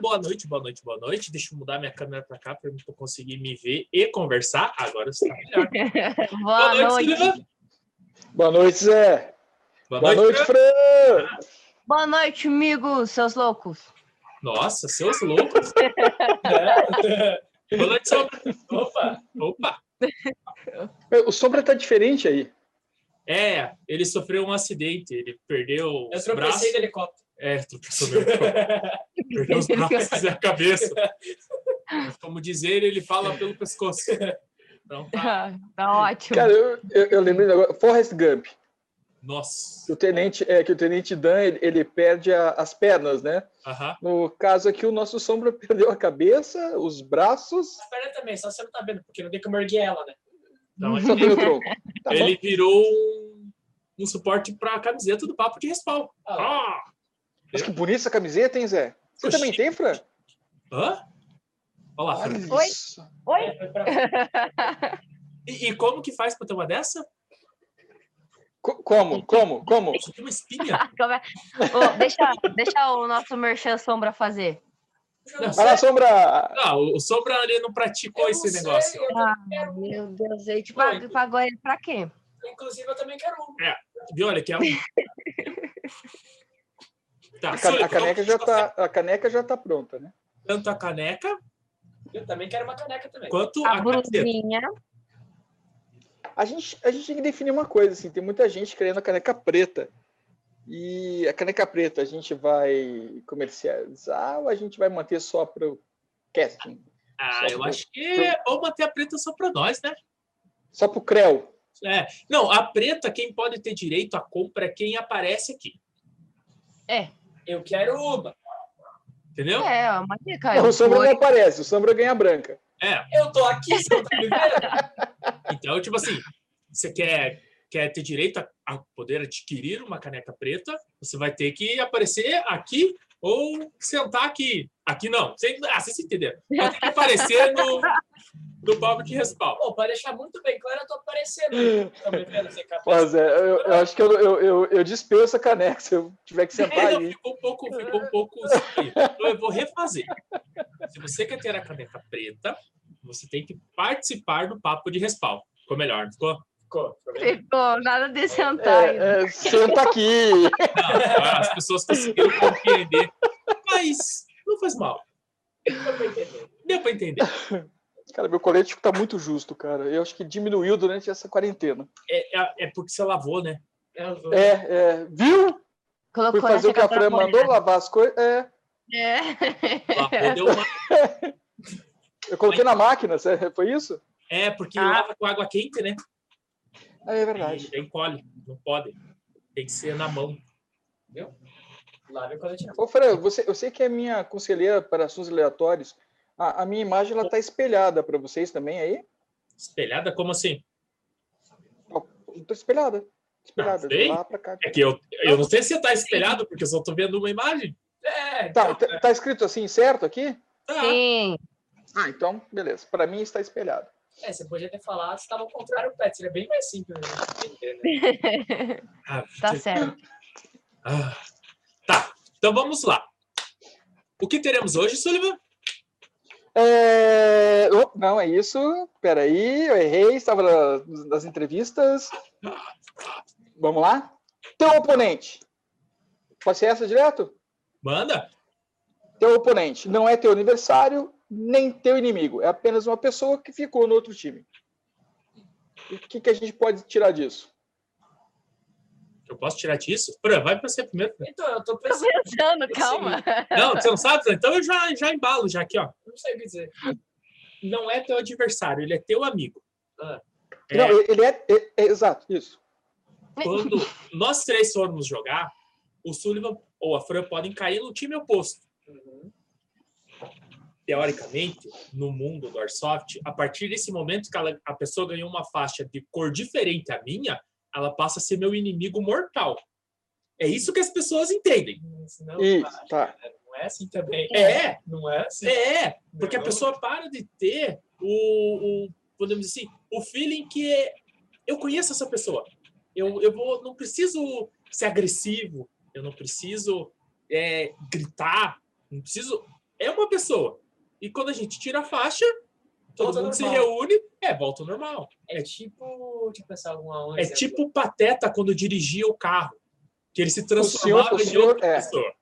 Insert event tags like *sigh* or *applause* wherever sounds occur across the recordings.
Boa noite, boa noite, boa noite. Deixa eu mudar minha câmera para cá para eu conseguir me ver e conversar. Agora está melhor. *laughs* boa, boa, noite. noite boa noite, Zé. Boa, boa noite, Fran. Boa noite, amigos, seus loucos. Nossa, seus loucos? *laughs* é. Boa noite, Sombra. Opa, opa. O Sombra tá diferente aí. É, ele sofreu um acidente, ele perdeu Eu os braços. do helicóptero. É, tropeçou mesmo. perdeu os braços e a cabeça. Como dizer, ele fala pelo pescoço. Então tá. tá ótimo. Cara, eu, eu, eu lembrei agora, Forrest Gump. Nossa. Que o tenente, é, que o tenente Dan ele, ele perde a, as pernas, né? Uhum. No caso aqui, o nosso sombra *laughs* perdeu a cabeça, os braços. A perna também, só você não tá vendo, porque não tem como erguer ela, né? Não, só tem o tronco. Tá ele bom. virou um, um suporte para a camiseta do papo de respawn. Ah, ah. Mas que bonita essa camiseta, hein, Zé? Você Oxi. também tem, Fran? Hã? Olha lá, Fran. Oi? Oi? E, e, como que faz para ter uma dessa? Como? Como? Como? Tem uma espinha. *laughs* oh, deixa, deixa o nosso merchan Sombra fazer. Vai lá, Sombra! Não, o Sombra ali não praticou eu esse não negócio. ah, meu Deus, a gente pagou ele pra quê? Inclusive, eu também quero um. É, viu? Olha, que é um. *laughs* Tá, a, a, caneca já tá, a caneca já tá pronta, né? Tanto a caneca. Eu também quero uma caneca também. Quanto a, a blusinha. A gente, a gente tem que definir uma coisa, assim, tem muita gente querendo a caneca preta. E a caneca preta a gente vai comercializar ou a gente vai manter só para o casting? Ah, eu pro, acho que pro... bom manter a preta só para nós, né? Só para o Creu. É. Não, a preta, quem pode ter direito à compra é quem aparece aqui. É. Eu quero uma. Entendeu? É, uma dica. o Sombra não aparece, o Sombra ganha branca. É. Eu tô aqui, você não tá me vendo? Então, tipo assim, você quer, quer ter direito a, a, poder adquirir uma caneca preta, você vai ter que aparecer aqui ou sentar aqui. Aqui não. Você, ah, vocês entenderam. *laughs* Vai ter que aparecer no, do palco de respaldo. Pô, para deixar muito bem claro, eu tô aparecendo. Tá me vendo? Mas é, eu, eu, acho que eu, eu, eu, eu dispenso a caneca se eu tiver que sentar é, aí. Ficou um pouco, ficou um pouco. Então eu vou refazer. Se você quer ter a caneca preta, você tem que participar do papo de respaldo. Ficou melhor, ficou? Ficou, ficou nada de sentar. É, é, senta aqui. Não, as pessoas conseguiram compreender. Mas não faz mal. Deu para entender. Deu para entender. *laughs* Cara, meu colete tá muito justo, cara. Eu acho que diminuiu durante essa quarentena. É, é, é porque você lavou, né? É, é. Viu? Colocou Fui fazer o que a Fran mandou, lavar as coisas. É. É. Lavou, uma... *laughs* Eu coloquei na máquina, foi isso? É, porque ah. lava com água quente, né? Ah, é verdade. Encolhe, não pode. Tem que ser na mão. Viu? Quando tiver. Ô, Fran, você, eu sei que é minha conselheira para assuntos aleatórios. A, a minha imagem ela tá espelhada para vocês também aí? Espelhada? Como assim? Estou espelhada. Espelhada, não, lá para cá. É que eu, eu não sei se está espelhado, porque eu só estou vendo uma imagem. É, tá, então, tá, tá escrito assim, certo aqui? Tá. Sim. Ah, então, beleza. Para mim está espelhado. É, você podia ter falado se estava ao contrário, Pet. Seria bem mais simples. Né? *laughs* ah, tá certo. Ah, então vamos lá. O que teremos hoje, Sullivan? É... Oh, não, é isso. Peraí, eu errei, estava nas entrevistas. Vamos lá? Teu oponente. Pode ser essa direto? Manda. Teu oponente não é teu aniversário, nem teu inimigo. É apenas uma pessoa que ficou no outro time. O que, que a gente pode tirar disso? Eu posso tirar disso? Fran, vai para você primeiro. Então, eu tô pensando. Tô pensando, calma. Não, você não sabe? Então eu já, já embalo já aqui, ó. Não sei o que dizer. Não é teu adversário, ele é teu amigo. Ah. É... Não, ele é, é, é, Exato, isso. Quando nós três formos jogar, o Sullivan ou a Fran podem cair no time oposto. Uhum. Teoricamente, no mundo do Airsoft, a partir desse momento que ela, a pessoa ganhou uma faixa de cor diferente à minha, ela passa a ser meu inimigo mortal. É isso que as pessoas entendem. Não, isso, tá. não é assim também. É. Não é assim. É, porque não. a pessoa para de ter o, o, podemos dizer assim, o feeling que é, eu conheço essa pessoa. Eu, eu vou, não preciso ser agressivo, eu não preciso é, gritar, Não preciso. É uma pessoa. E quando a gente tira a faixa, todo Volta mundo se normal. reúne, é, volta ao normal. É tipo. Deixa eu pensar alguma um É exemplo. tipo o Pateta quando dirigia o carro. Que ele se senhor- transformava o em senhor- outra é. pessoa.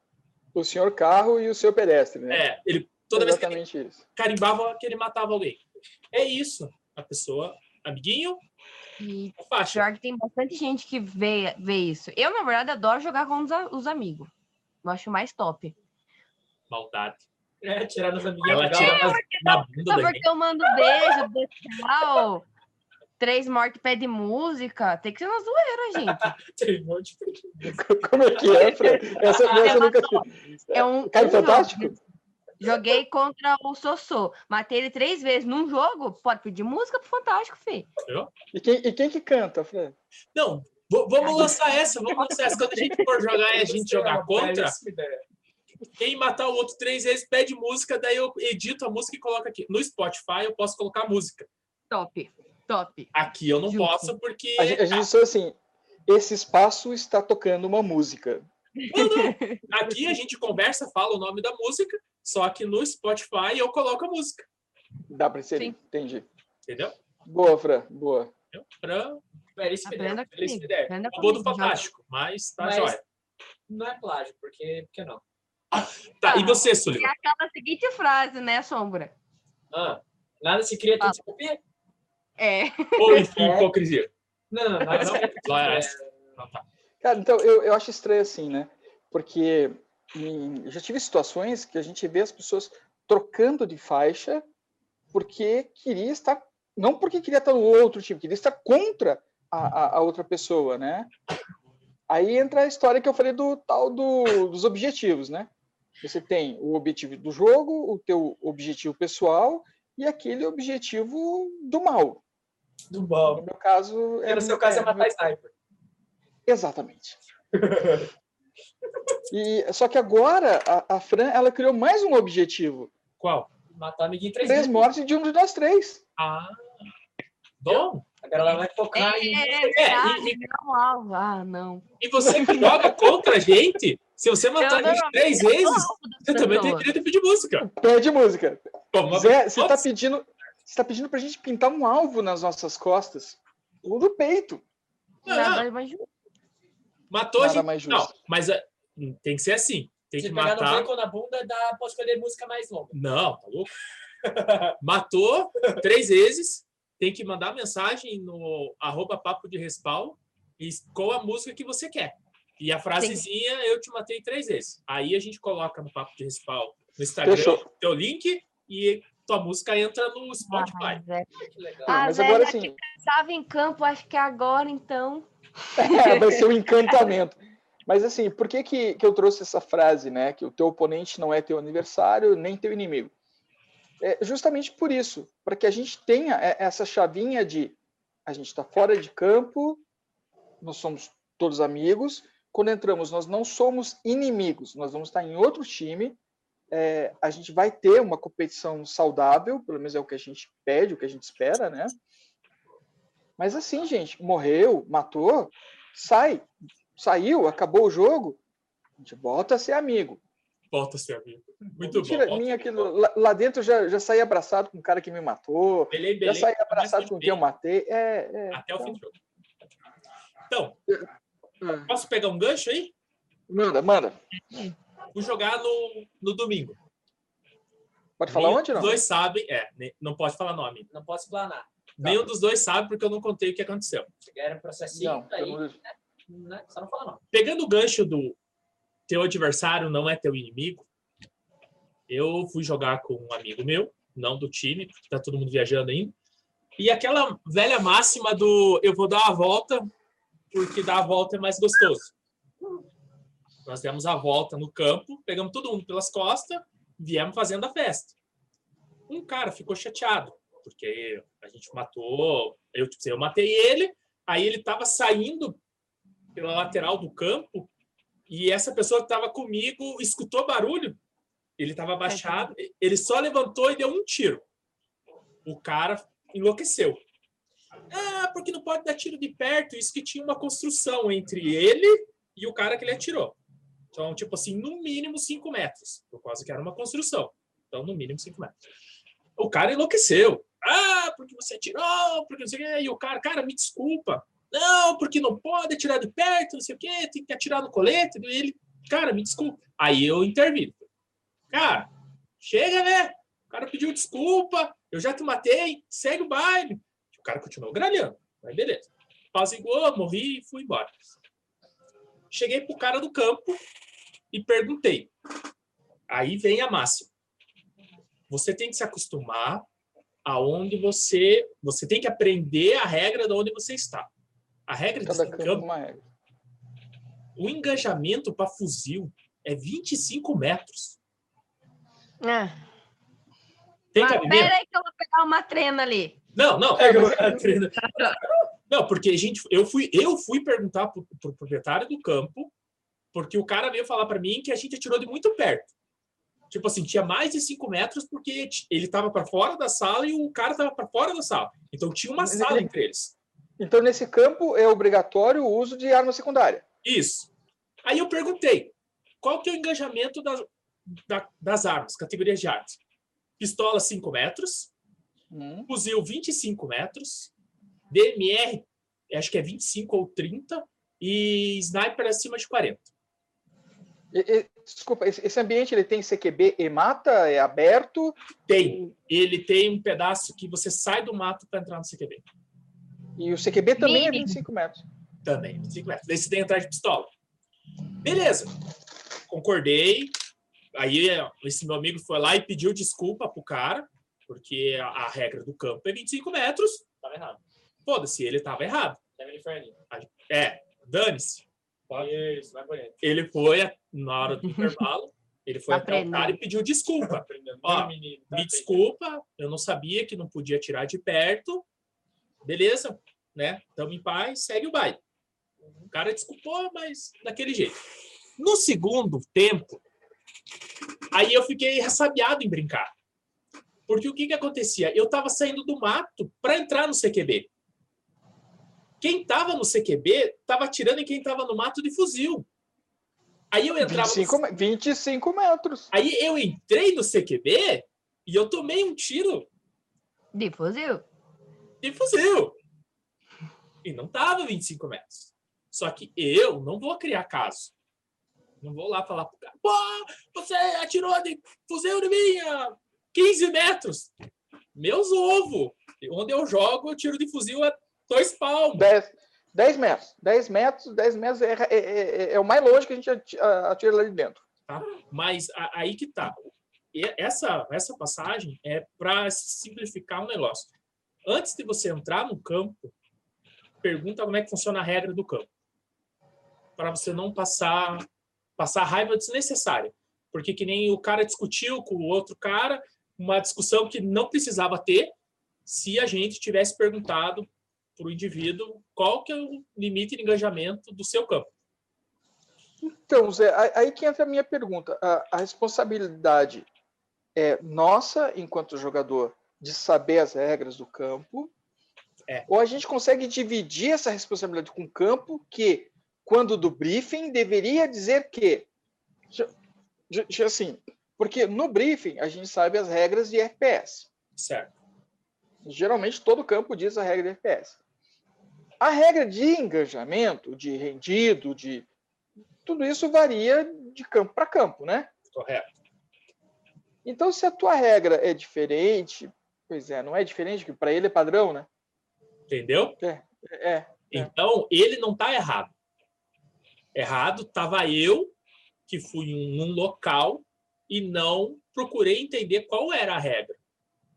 O senhor carro e o senhor pedestre, né? É, ele toda vez que ele Exatamente isso. carimbava que ele matava alguém. É isso. A pessoa, amiguinho, E faixa. pior que tem bastante gente que vê, vê isso. Eu, na verdade, adoro jogar com os, os amigos. Eu acho mais top. Maldade. É, tirar nos amiguinhos. Ela tira na, na bunda Só porque eu mando beijo, tchau. Três mortes pede música. Tem que ser na zoeira, gente. *laughs* Tem um monte de- *laughs* Como é que é, Fred? Essa, essa eu nunca. É um. Cara um jogo. fantástico? Joguei contra o Sossô. Matei ele três vezes num jogo. Pode pedir música pro Fantástico, Fê. E quem, e quem que canta, Fred? Não, vamos lançar essa, vamos lançar essa. Quando a gente for jogar e a gente jogar contra, Quem matar o outro três vezes pede música, daí eu edito a música e coloco aqui. No Spotify eu posso colocar música. Top. Top. Aqui eu não Justo. posso porque. A gente, a gente disse assim, esse espaço está tocando uma música. Não, não. *laughs* Aqui a gente conversa, fala o nome da música, só que no Spotify eu coloco a música. Dá para inserir, Sim. entendi. Entendeu? Boa, Fran, boa. Pra... Belíssima ideia. Belíssima comigo. ideia. Acabou do. Fantástico, mas tá Mas- jóia. Não é plágio, porque, porque não? *laughs* Tá, e Ah. você, É Sullivan? aquela seguinte frase, né, Sombra? Ah, nada se cria, tudo Ah. se copia? É. Ou *laughs* enfim, hipocrisia? Não, não, nada se cria. tudo se Lá é copia. essa. Não, tá. Cara, então eu, eu acho estranho assim, né? Porque em- eu já tive situações que a gente vê as pessoas trocando de faixa porque queria estar, não porque queria estar no outro time, queria estar contra a, a- a outra pessoa, né? Aí entra a história que eu falei do tal do- dos objetivos, né? Você tem o objetivo do jogo, o teu objetivo pessoal e aquele objetivo do mal. Do bom. No meu caso, E no seu caso é matar sniper. Exatamente. *laughs* E, só que agora a, a Fran ela criou mais um objetivo: Qual? Matar amiguinho três três mortes de um de nós três. Ah. Bom. Agora ela vai focar em. É, É, e- não, alvo. Ah, não. E você que joga contra a gente, se você matar a gente não- três vezes, você também tem direito a pedir música. Pede música. Como Zé, você tá Pode- pedindo, você tá pedindo pra gente pintar um alvo nas nossas costas. O do peito. Não, Nada mais justo. Matou a Nada gente. mais Não, justo. mas é, tem que ser assim. Tem Se que pegar no matar. beco ou na bunda, dá, pode escolher música mais longa. Não, tá louco? *laughs* Matou três vezes, tem que mandar mensagem no arroba papo de respawn e com a música que você quer. E a frasezinha, eu te matei três vezes. Aí a gente coloca no papo de respawn no Instagram Fechou. teu link e tua música entra no Ah, Spotify. Que legal. Ah, mas Zé, agora já sim, Estava em campo, acho que agora, então. *laughs* vai ser um encantamento. Mas assim, por que, que, que eu trouxe essa frase, né? Que o teu oponente não é teu aniversário, nem teu inimigo. É justamente por isso, para que a gente tenha é, essa chavinha de a gente está fora de campo, nós somos todos amigos. Quando entramos, nós não somos inimigos, nós vamos estar em outro time. é, a gente vai ter uma competição saudável, pelo menos é o que a gente pede, o que a gente espera, né? Mas assim, gente, morreu, matou, sai, saiu, acabou o jogo, a gente volta a ser amigo. Volta a ser amigo. Muito Mentira, bom. minha, aquilo, lá, lá dentro eu já, já saí abraçado com o cara que me matou, Belém, já Belém, saí começa abraçado com quem eu matei. É, é, Até o então, fim do jogo. Então, é. posso pegar um gancho aí? Manda, manda. Vou jogar no, no domingo. Pode falar Nenhum onde não? dos dois sabem. É, não pode falar nome. Não posso explanar. Nenhum dos dois sabe porque eu não contei o que aconteceu. Quer um processinho, Não, tá aí, pelo- né? Só não fala não. Pegando o gancho do teu adversário não é teu inimigo, eu fui jogar com um amigo meu, não do time, porque tá todo mundo viajando ainda. E aquela velha máxima do eu vou dar a volta porque dar a volta é mais gostoso. Nós demos a volta no campo, pegamos todo mundo pelas costas, viemos fazendo a festa. Um cara ficou chateado, porque a gente matou, eu, tipo, eu matei ele, aí ele estava saindo pela lateral do campo e essa pessoa que estava comigo escutou barulho. Ele estava abaixado, ele só levantou e deu um tiro. O cara enlouqueceu. Ah, porque não pode dar tiro de perto. Isso que tinha uma construção entre ele e o cara que ele atirou. Então, tipo assim, no mínimo 5 metros, por causa que era uma construção. Então, no mínimo 5 metros. O cara enlouqueceu. Ah, porque você atirou, porque não sei o quê. E o cara, cara, me desculpa. Não, porque não pode atirar de perto, não sei o quê, tem que atirar no colete. E ele, cara, me desculpa. Aí eu intervino. Cara, chega, né? O cara pediu desculpa, eu já te matei, segue o baile. O cara continuou gralhando, mas beleza. Apaziguou, morri e fui embora. Cheguei pro cara do campo e perguntei. Aí vem a máxima. Você tem que se acostumar aonde você você tem que aprender a regra de onde você está. A regra de Cada campo, campo uma regra. o engajamento para fuzil é 25 metros. Ah, Tem mas cabimento? pera aí que eu vou pegar uma trena ali. Não, não. É, *laughs* a treina- *laughs* Não, porque a gente, eu fui, eu fui perguntar pro, pro proprietário do campo, porque o cara veio falar para mim que a gente atirou de muito perto. Tipo assim, tinha mais de 5 metros porque ele estava para fora da sala e o cara estava para fora da sala. Então tinha uma Mas sala entre eles. Então, nesse campo, é obrigatório o uso de arma secundária. Isso. Aí eu perguntei, qual que é o engajamento das, da- das armas, categorias de armas? Pistola 5 metros, Hum. fuzil 25 metros, DMR, acho que é 25 ou 30, e sniper acima de 40. E- e- desculpa, esse, esse ambiente ele tem CQB e mata? É aberto? Tem. Ele tem um pedaço que você sai do mato para entrar no CQB. E o CQB também é Mínimo. 25 metros. Também, 25 metros. Daí você tem entrar de pistola. Beleza. Concordei. Aí esse meu amigo foi lá e pediu desculpa pro cara, porque a, a regra do campo é 25 metros. Tava errado. Foda-se, ele tava errado. É, dane-se. Isso, vai por dentro. Ele foi, na hora do intervalo, ele foi até o cara e pediu desculpa. Aprendendo. Ó, menino, tá Me bem. desculpa, eu não sabia que não podia tirar de perto. Beleza, né? Tamo em paz, segue o baile. O cara desculpou, mas daquele jeito. No segundo tempo, aí eu fiquei ressabiado em brincar. Porque o que que acontecia? Eu tava saindo do mato para entrar no CQB. Quem tava no CQB tava atirando em quem tava no mato de fuzil. Aí eu entrava no 25, me- 25 metros. Aí eu entrei no CQB e eu tomei um tiro De fuzil. de fuzil. E não tava 25 metros. Só que eu não vou criar caso. Não vou lá falar pro cara, pô, você atirou de fuzil de mim a 15 metros. Meus ovos. Onde eu jogo, eu tiro de fuzil a dois palmos. 10, 10 metros. 10 metros, 10 metros é, é- é- é o mais longe que a gente atira lá de dentro. Mas a- aí que tá. E essa, essa passagem é para simplificar um negócio. Antes de você entrar no campo, pergunta como é que funciona a regra do campo. Para você não passar passar raiva desnecessária. Porque que nem o cara discutiu com o outro cara, uma discussão que não precisava ter se a gente tivesse perguntado para o indivíduo qual que é o limite de engajamento do seu campo. Então, Zé, aí- que entra a minha pergunta. A, a responsabilidade é nossa, enquanto jogador, de saber as regras do campo? É. Ou a gente consegue dividir essa responsabilidade com o campo, que, quando do briefing, deveria dizer que. Assim, porque no briefing a gente sabe as regras de FPS. Certo? Geralmente todo campo diz a regra de FPS. A regra de engajamento, de rendido, de tudo isso varia de campo para campo, né? Correto. Então, se a tua regra é diferente, pois é, não é diferente, que para ele é padrão, né? Entendeu? É, É. Então, ele não está errado. Errado estava eu, que fui em um local e não procurei entender qual era a regra.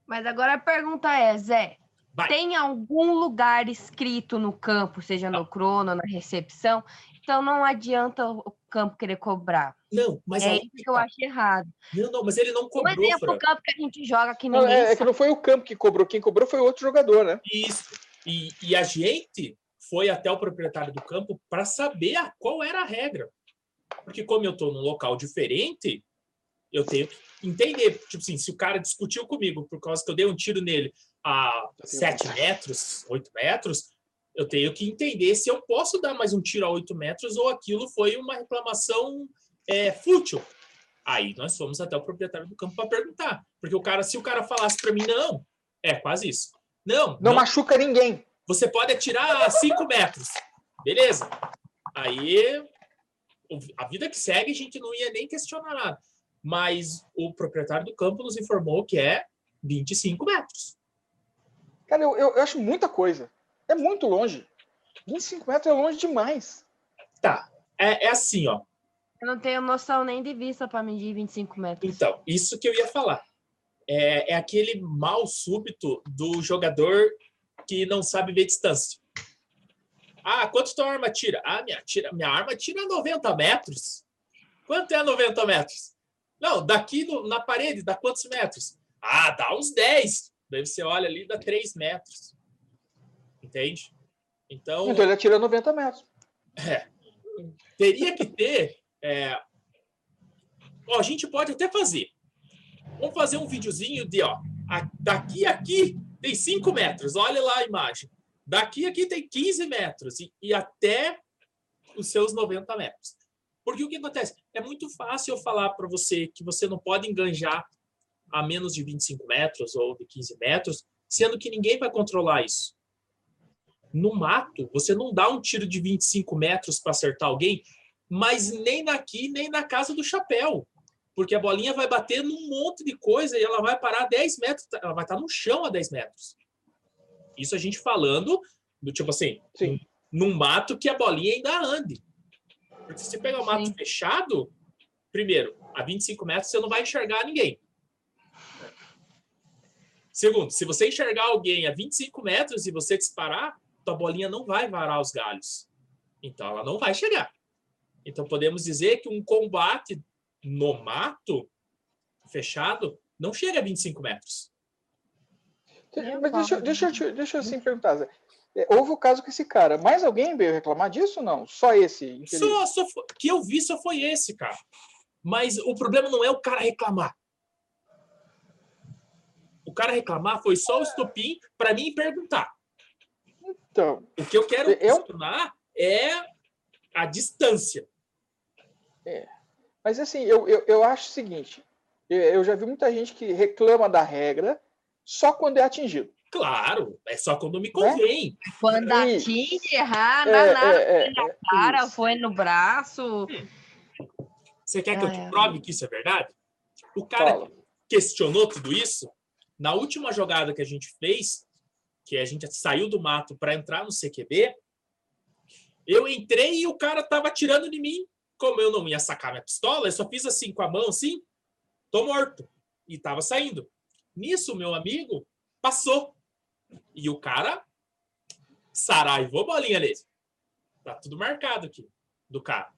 Mas agora a pergunta é, Zé, Vai. tem algum lugar escrito no campo, seja no crono, na recepção? Então não adianta o campo querer cobrar. Não, mas é isso que eu acho errado. não, não, mas ele não Um cobrou, exemplo, Fran. o campo que a gente joga que Não, ninguém é, é que não foi o campo que cobrou, quem cobrou foi outro jogador, né? Isso. E, e a gente foi até o proprietário do campo para saber a- qual era a regra. Porque como eu estou num local diferente, eu tenho que entender. Tipo assim, se o cara discutiu comigo por causa que eu dei um tiro nele a 7 metros, 8 metros, eu tenho que entender se eu posso dar mais um tiro a 8 metros ou aquilo foi uma reclamação é fútil. Aí nós fomos até o proprietário do campo para perguntar. Porque o cara, se o cara falasse para mim, não, é quase isso. Não, Não, machuca ninguém. você pode atirar a 5 metros. Beleza. Aí a vida que segue, a gente não ia nem questionar nada. Mas o proprietário do campo nos informou que é 25 metros. Cara, eu, eu, eu acho muita coisa. É muito longe. 25 metros é longe demais. Tá. É, é assim, ó. Eu não tenho noção nem de vista para medir 25 metros. Então, isso que eu ia falar. É, é aquele mal súbito do jogador que não sabe ver distância. Ah, quanto tua arma tira? Ah, minha, tira, minha arma tira 90 metros. Quanto é 90 metros? Não, daqui no- na parede, dá quantos metros? Ah, dá uns 10. Daí você olha ali, dá 3 metros. Entende? Então, Então ele atira 90 metros. teria que ter. é, Ó, a gente pode até fazer. Vamos fazer um videozinho de, ó, a- daqui a aqui tem 5 metros. Olha lá a imagem. Daqui a aqui tem 15 metros e, e até os seus 90 metros. Porque o que acontece? É muito fácil eu falar para você que você não pode enganjar a menos de 25 metros ou de 15 metros, sendo que ninguém vai controlar isso. No mato, você não dá um tiro de 25 metros para acertar alguém, mas nem daqui, nem na casa do chapéu. Porque a bolinha vai bater num monte de coisa e ela vai parar a 10 metros, ela vai estar no chão a 10 metros. Isso a gente falando do tipo assim, Sim. num mato que a bolinha ainda ande. Porque se você pegar um mato Sim. fechado, primeiro, a 25 metros você não vai enxergar ninguém. Segundo, se você enxergar alguém a 25 metros e você disparar, tua bolinha não vai varar os galhos. Então ela não vai chegar. Então podemos dizer que um combate no mato fechado não chega a 25 metros. Eu Mas deixa, deixa, eu te- deixa eu assim perguntar. Zé. É, Houve o caso com esse cara. Mais alguém veio reclamar disso ou não? Só esse? Só, só que eu vi só foi esse, cara. Mas o problema não é o cara reclamar. O cara reclamar foi só o estopim para mim perguntar. Então, O que eu quero Eu- questionar é a distância. Mas assim, eu, eu, eu acho o seguinte. Eu, já vi muita gente que reclama da regra só quando é atingido. Claro, é só quando me convém. Quando Isso. atinge, errar, É, nada. é, é, é, Cara, isso. foi no braço. Você quer que eu te Ah, é. prove que isso é verdade? O cara Fala. questionou tudo isso na última jogada que a gente fez, que a gente saiu do mato para entrar no CQB. Eu entrei e o cara tava atirando em mim. Como eu não ia sacar minha pistola, eu só fiz assim com a mão assim, tô morto. E tava saindo. Nisso, meu amigo passou. E o cara saraivou bolinha nele. Tá tudo marcado aqui do cara.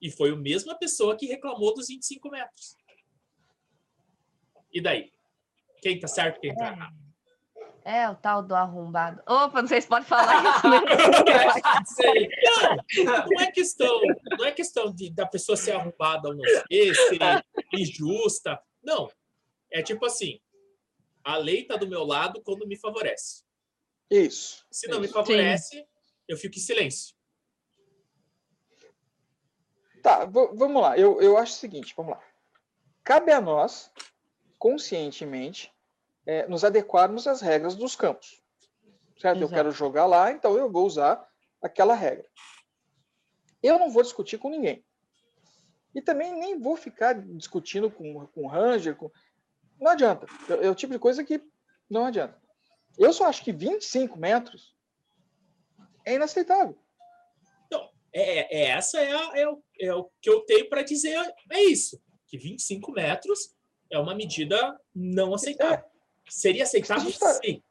E foi a mesma pessoa que reclamou dos 25 metros. E daí? Quem tá certo, quem tá errado? É, o tal do arrombado. Opa, não sei se pode falar isso, né? *laughs* Sei. Não, não é questão, não é questão de, da pessoa ser arrombada ou não ser, ser injusta. Não. É tipo assim, a lei tá do meu lado quando me favorece. Isso. Se não me isso. favorece, eu fico em silêncio. Tá, vamos lá. Eu, eu acho o seguinte, vamos lá. Cabe a nós, conscientemente, é, nos adequarmos às regras dos campos. Certo? Eu Exato. quero jogar lá, então eu vou usar aquela regra. Eu não vou discutir com ninguém. E também nem vou ficar discutindo com, com o Ranger. Com... Não adianta. É, é o tipo de coisa que não adianta. Eu só acho que 25 metros é inaceitável. É, é essa é, a- é o, é o que eu tenho para dizer. É isso. Que 25 metros é uma medida não aceitável. Seria aceitável tá- se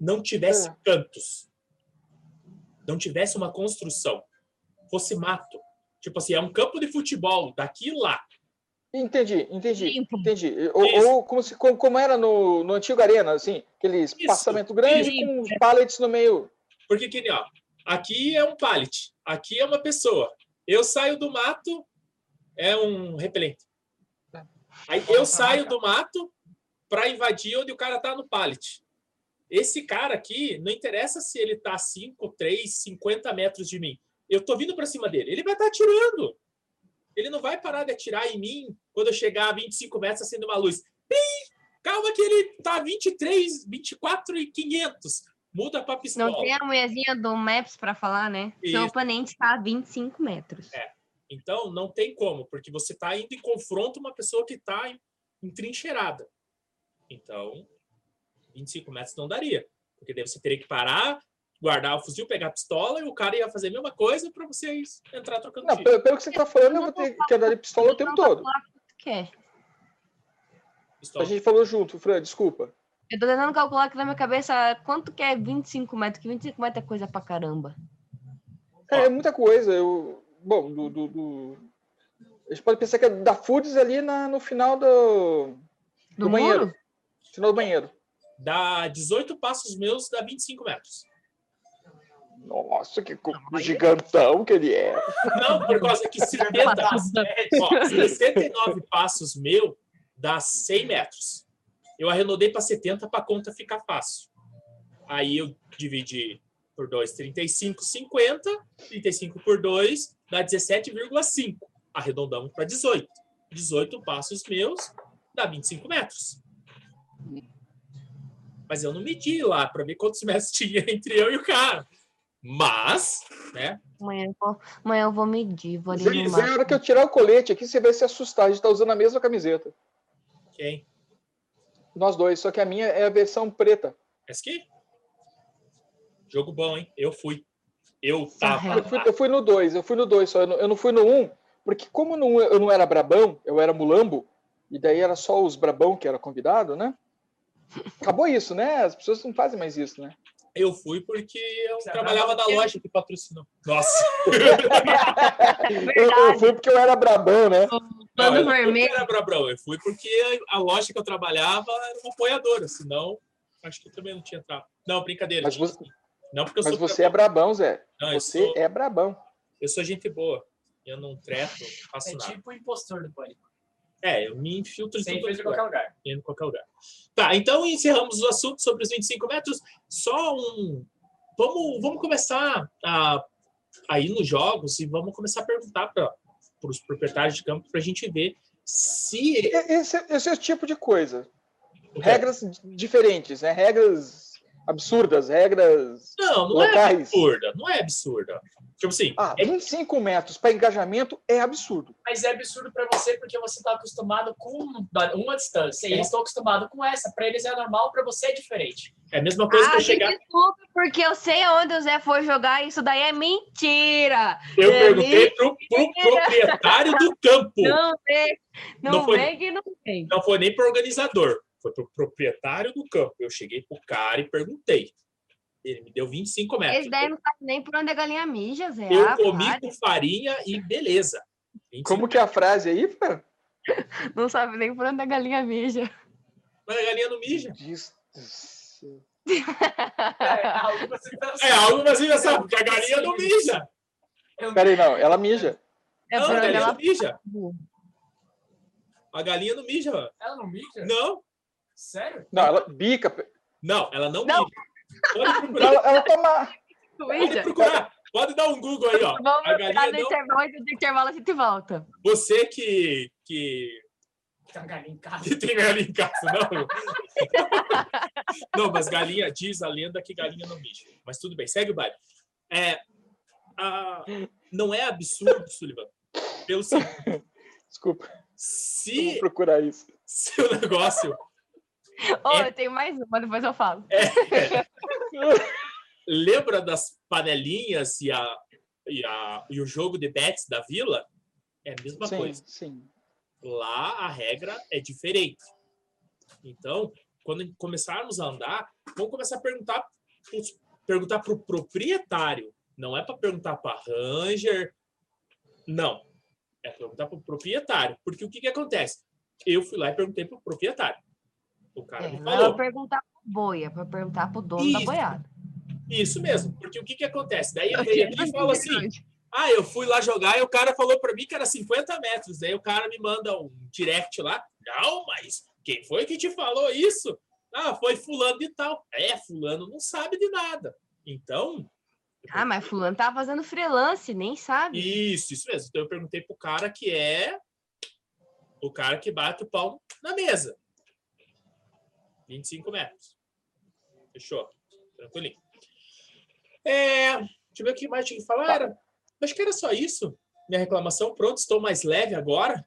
não tivesse É. cantos. Não tivesse uma construção. Fosse mato. Tipo assim, é um campo de futebol daqui lá. Entendi, entendi, Limpo. entendi. Ou, ou como, se, como, como era no, no antigo Arena, assim, aquele espaçamento grande isso. com os pallets no meio. Porque que ó, aqui é um pallet, aqui é uma pessoa. Eu saio do mato, é um repelente. Aí eu saio do mato para invadir onde o cara tá no pallet. Esse cara aqui, não interessa se ele tá 5, 3, 50 metros de mim. Eu tô vindo para cima dele. Ele vai estar atirando. Ele não vai parar de atirar em mim quando eu chegar a 25 metros acendendo uma luz. Pim! Calma que ele tá 23, 24 e 500. Muda para pistola. Não tem a mulherzinha do Maps para falar, né? Seu Isso. oponente está a 25 metros. É. Então, não tem como, porque você está indo em confronto uma pessoa que está entrincheirada. Então, 25 metros não daria. Porque daí você teria que parar, guardar o fuzil, pegar a pistola e o cara ia fazer a mesma coisa para vocês entrar trocando Não, tiro. pelo, que você está falando, eu vou ter que andar de pistola o tempo todo. Quer? A gente falou junto, Fran, desculpa. Eu tô tentando calcular aqui na minha cabeça quanto que é 25 metros, que 25 metros é coisa pra caramba. É, é muita coisa. Eu, bom, do, do, do- A gente pode pensar que é da Foods ali na, no final do, Do, do banheiro. muro? Final do banheiro. Dá 18 passos meus, dá 25 metros. Nossa, que co- gigantão que ele é. Não, por causa que 70, *laughs* ó, 69 passos meu dá 100 metros. Eu arredondei para 70 para a conta ficar fácil. Aí eu dividi por 2, 35, 50. 35 por 2 dá 17,5. Arredondamos para 18. 18 passos meus dá 25 metros. Mas eu não medi lá para ver quantos metros *laughs* tinha entre eu e o cara. Mas, né? Amanhã eu vou, amanhã eu vou medir, vou ali Zé, hora que eu tirar o colete aqui, você vai se assustar. A gente tá usando a mesma camiseta. Quem? Nós dois, só que a minha é a versão preta. Essa aqui? Jogo bom, hein? Eu fui. Eu tava. Eu fui, eu fui no 2, eu fui no 2 só, eu não, eu não fui no 1, um, porque como no um eu não era brabão, eu era mulambo, e daí era só os brabão que era convidado, né? Acabou isso, né? As pessoas não fazem mais isso, né? Eu fui porque eu Você trabalhava na loja que patrocinou. Nossa, Eu, eu fui porque eu era brabão, né? Não, eu não fui vermelho. porque era Brabrão. Eu fui porque a loja que eu trabalhava era uma apoiadora, senão acho que eu também não tinha entrado. Não, brincadeira. Mas você, Não, porque eu mas sou. você é brabão, Zé. Não, Você sou, é brabão. eu sou gente boa. Eu não treto, não faço É nada. tipo o impostor do pânico. É, eu me infiltro em Sem qualquer lugar. em qualquer lugar. Tá, então encerramos o assunto sobre os 25 metros. Só um. Vamos, vamos começar a, a ir nos jogos e vamos começar a perguntar para os proprietários de campo para a gente ver se. Esse, esse é o tipo de coisa. Regras diferentes, né? Regras absurdas, regras Não, não é locais. absurda. Não é absurda. Tipo assim, Ah, é- 25 metros para engajamento é absurdo. Mas é absurdo pra você porque você tá acostumado com uma distância. E eles estão acostumados com essa. Pra eles é normal, pra você é diferente. é a mesma coisa que Ah, eu me chegar. desculpa, porque eu sei onde o Zé foi jogar, isso daí é mentira. Eu é perguntei pro, pro proprietário do campo. Não vem, não, Não foi- vem que não vem. Não foi nem pro organizador, foi pro proprietário do campo. Eu cheguei pro cara e perguntei. Ele me deu 25 metros. Esse daí não sabe nem por onde a galinha mija, Zé. Eu Ah, comi com farinha e beleza. 25 Como que é a frase aí, Fran? Não sabe nem por onde a galinha mija. Mas a galinha não mija. É algo que você pensa. É algo engraçado, porque a galinha não mija. Peraí, não, ela mija. É Não, a galinha ela não mija. A galinha não mija. Ela não mija? Não, Sério? Não, ela bica. não, ela não, Não. mija. Pode procurar, Ela, ela toma. pode procurar. Pode dar um Google aí, ó. Vamos A galinha no não. intervalo e do intervalo a gente volta. Você que, que, Tem uma galinha em casa. que tem galinha em casa, não. *laughs* Não, mas galinha, diz a lenda que galinha não mija. Mas tudo bem, segue o baile. É, a- não é absurdo, Sullivan. Pelo seguinte, *laughs* Desculpa, eu vou se, procurar isso. *laughs* se o negócio Ô, É. eu tenho mais uma, depois eu falo. *laughs* lembra das panelinhas e, a, e, a, e o jogo de bets da vila? É a mesma Sim, coisa. sim. Lá a regra é diferente. Então, quando começarmos a andar, vamos começar a perguntar perguntar para o proprietário. Não é para perguntar para Ranger. Não. É perguntar para o proprietário. Porque o que, que acontece? Eu fui lá e perguntei para o proprietário. O cara É, me não é falou. pra perguntar pro boia, pra perguntar pro dono da Isso. boiada. Isso mesmo. Porque o que, que acontece? Daí eu veio aqui e falo assim: Ah, eu fui lá jogar e o cara falou para mim que era 50 metros. Daí o cara me manda um direct lá. Não, mas quem foi que te falou isso? Ah, foi fulano de tal. É, fulano não sabe de nada. Então, Ah, mas fulano tá fazendo freelance, nem sabe. Isso, isso mesmo. Então eu perguntei pro cara que é o cara que bate o pau na mesa. 25 metros. Fechou. Tranquilinho. É, deixa eu ver o que mais tinha que falar. Era, acho que era só isso. Minha reclamação. Pronto, estou mais leve agora.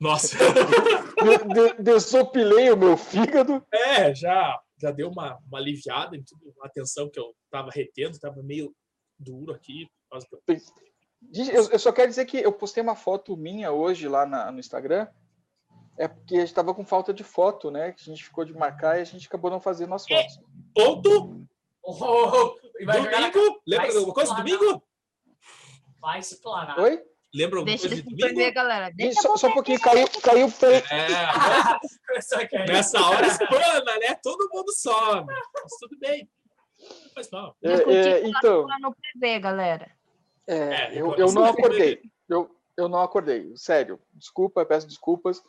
Nossa. De- de- Desopilei o meu fígado. É, já, já deu uma, uma aliviada em tudo, uma tensão que eu tava retendo, tava meio duro aqui. Eu, eu só quero dizer que eu postei uma foto minha hoje lá na- no Instagram. É porque a gente tava com falta de foto, né? Que a gente ficou de marcar e a gente acabou não fazendo as fotos. Ponto. Oh, vai jogar na... Domingo. Lembra alguma coisa? se Domingo? Vai se planar. Oi? Lembra alguma Deixa coisa de eu domingo? perder, galera. Deixa só, só um pouquinho, caiu, caiu. É, Só que aí- nessa hora espana, né? Todo mundo some. Mas tudo bem. Não faz mal. É, é, então, no PV, galera. é, É, eu, eu não do acordei. Eu, eu não acordei. Sério. Desculpa, peço desculpas.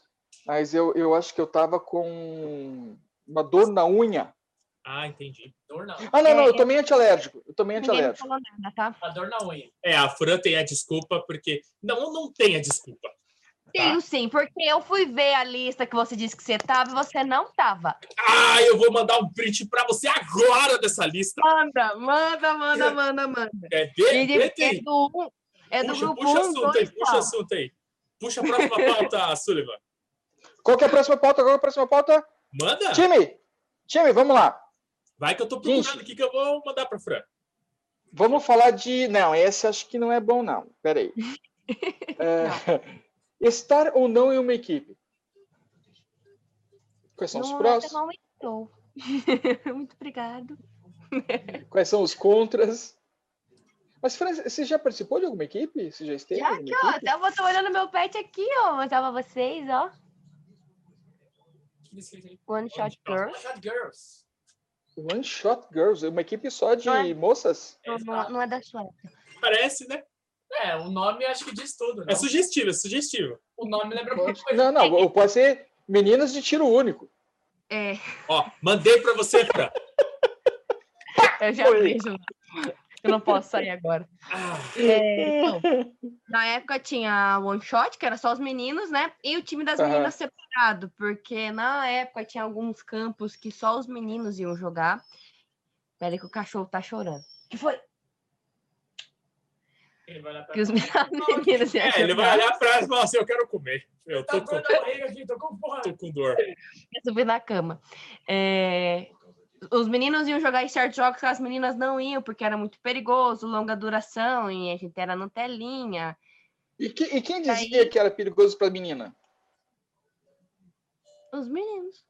Mas eu, eu acho que eu tava com uma dor na unha. Ah, entendi. Dor não. Ah, não, não, É, eu tomei antialérgico. Eu me antialérgico. falou nada, tá? A dor na unha. É, a Fran tem a desculpa, porque. Não, não tem a desculpa. Tenho sim, porque eu fui ver a lista que você disse que você tava e você não tava. Ah, eu vou mandar um print pra você agora dessa lista. Manda, manda, manda, manda, manda. É, vê, vê, é do, é do Puxa, grupo puxa 1, assunto aí, 2, puxa assunto aí. Puxa a próxima *laughs* pauta, Sullivan. Qual que é a próxima pauta? Qual que é a próxima pauta? Manda! Time! Time, vamos lá. Vai que eu tô procurando Gente. aqui que eu vou mandar pra Fran. Vamos falar de. Não, esse acho que não é bom, não. Peraí. *laughs* É... *laughs* Estar ou não em uma equipe? Quais são os Não, prós? até não estou. *laughs* Muito obrigado. Quais são os contras? Mas, Fran, você já participou de alguma equipe? Você já esteve Já em alguma Ó, eu tô olhando meu pet aqui, ó. Mostrava vocês, ó. Que descrito aí? One Shot Girl. Shot Girls. One Shot Girls, uma equipe só de Não é? moças? Não, não, é da sua. Parece, né? É, o nome acho que diz tudo. Não? É sugestivo, é sugestivo. O nome lembra muito coisa. Não, não, ou pode ser meninas de tiro único. É, Ó, mandei pra você, Fran. *laughs* eu já Foi. vejo. Eu não posso sair agora. Ah, É, então, na época tinha One Shot, que era só os meninos, né? E o time das Aham. meninas separado, porque na época tinha alguns campos que só os meninos iam jogar. Peraí que o cachorro tá chorando. que foi? Ele vai olhar pra Que os cá. *laughs* meninos iam é, ele vai olhar pra e falar assim: eu quero comer. Eu Tá tô com, dor na barriga aqui, tô com tô com dor. ia subir na cama. É, Os meninos iam jogar em certos jogos que as meninas não iam, porque era muito perigoso, longa duração, e a gente era no telinha. E, que- e quem dizia que era perigoso para menina? Os meninos.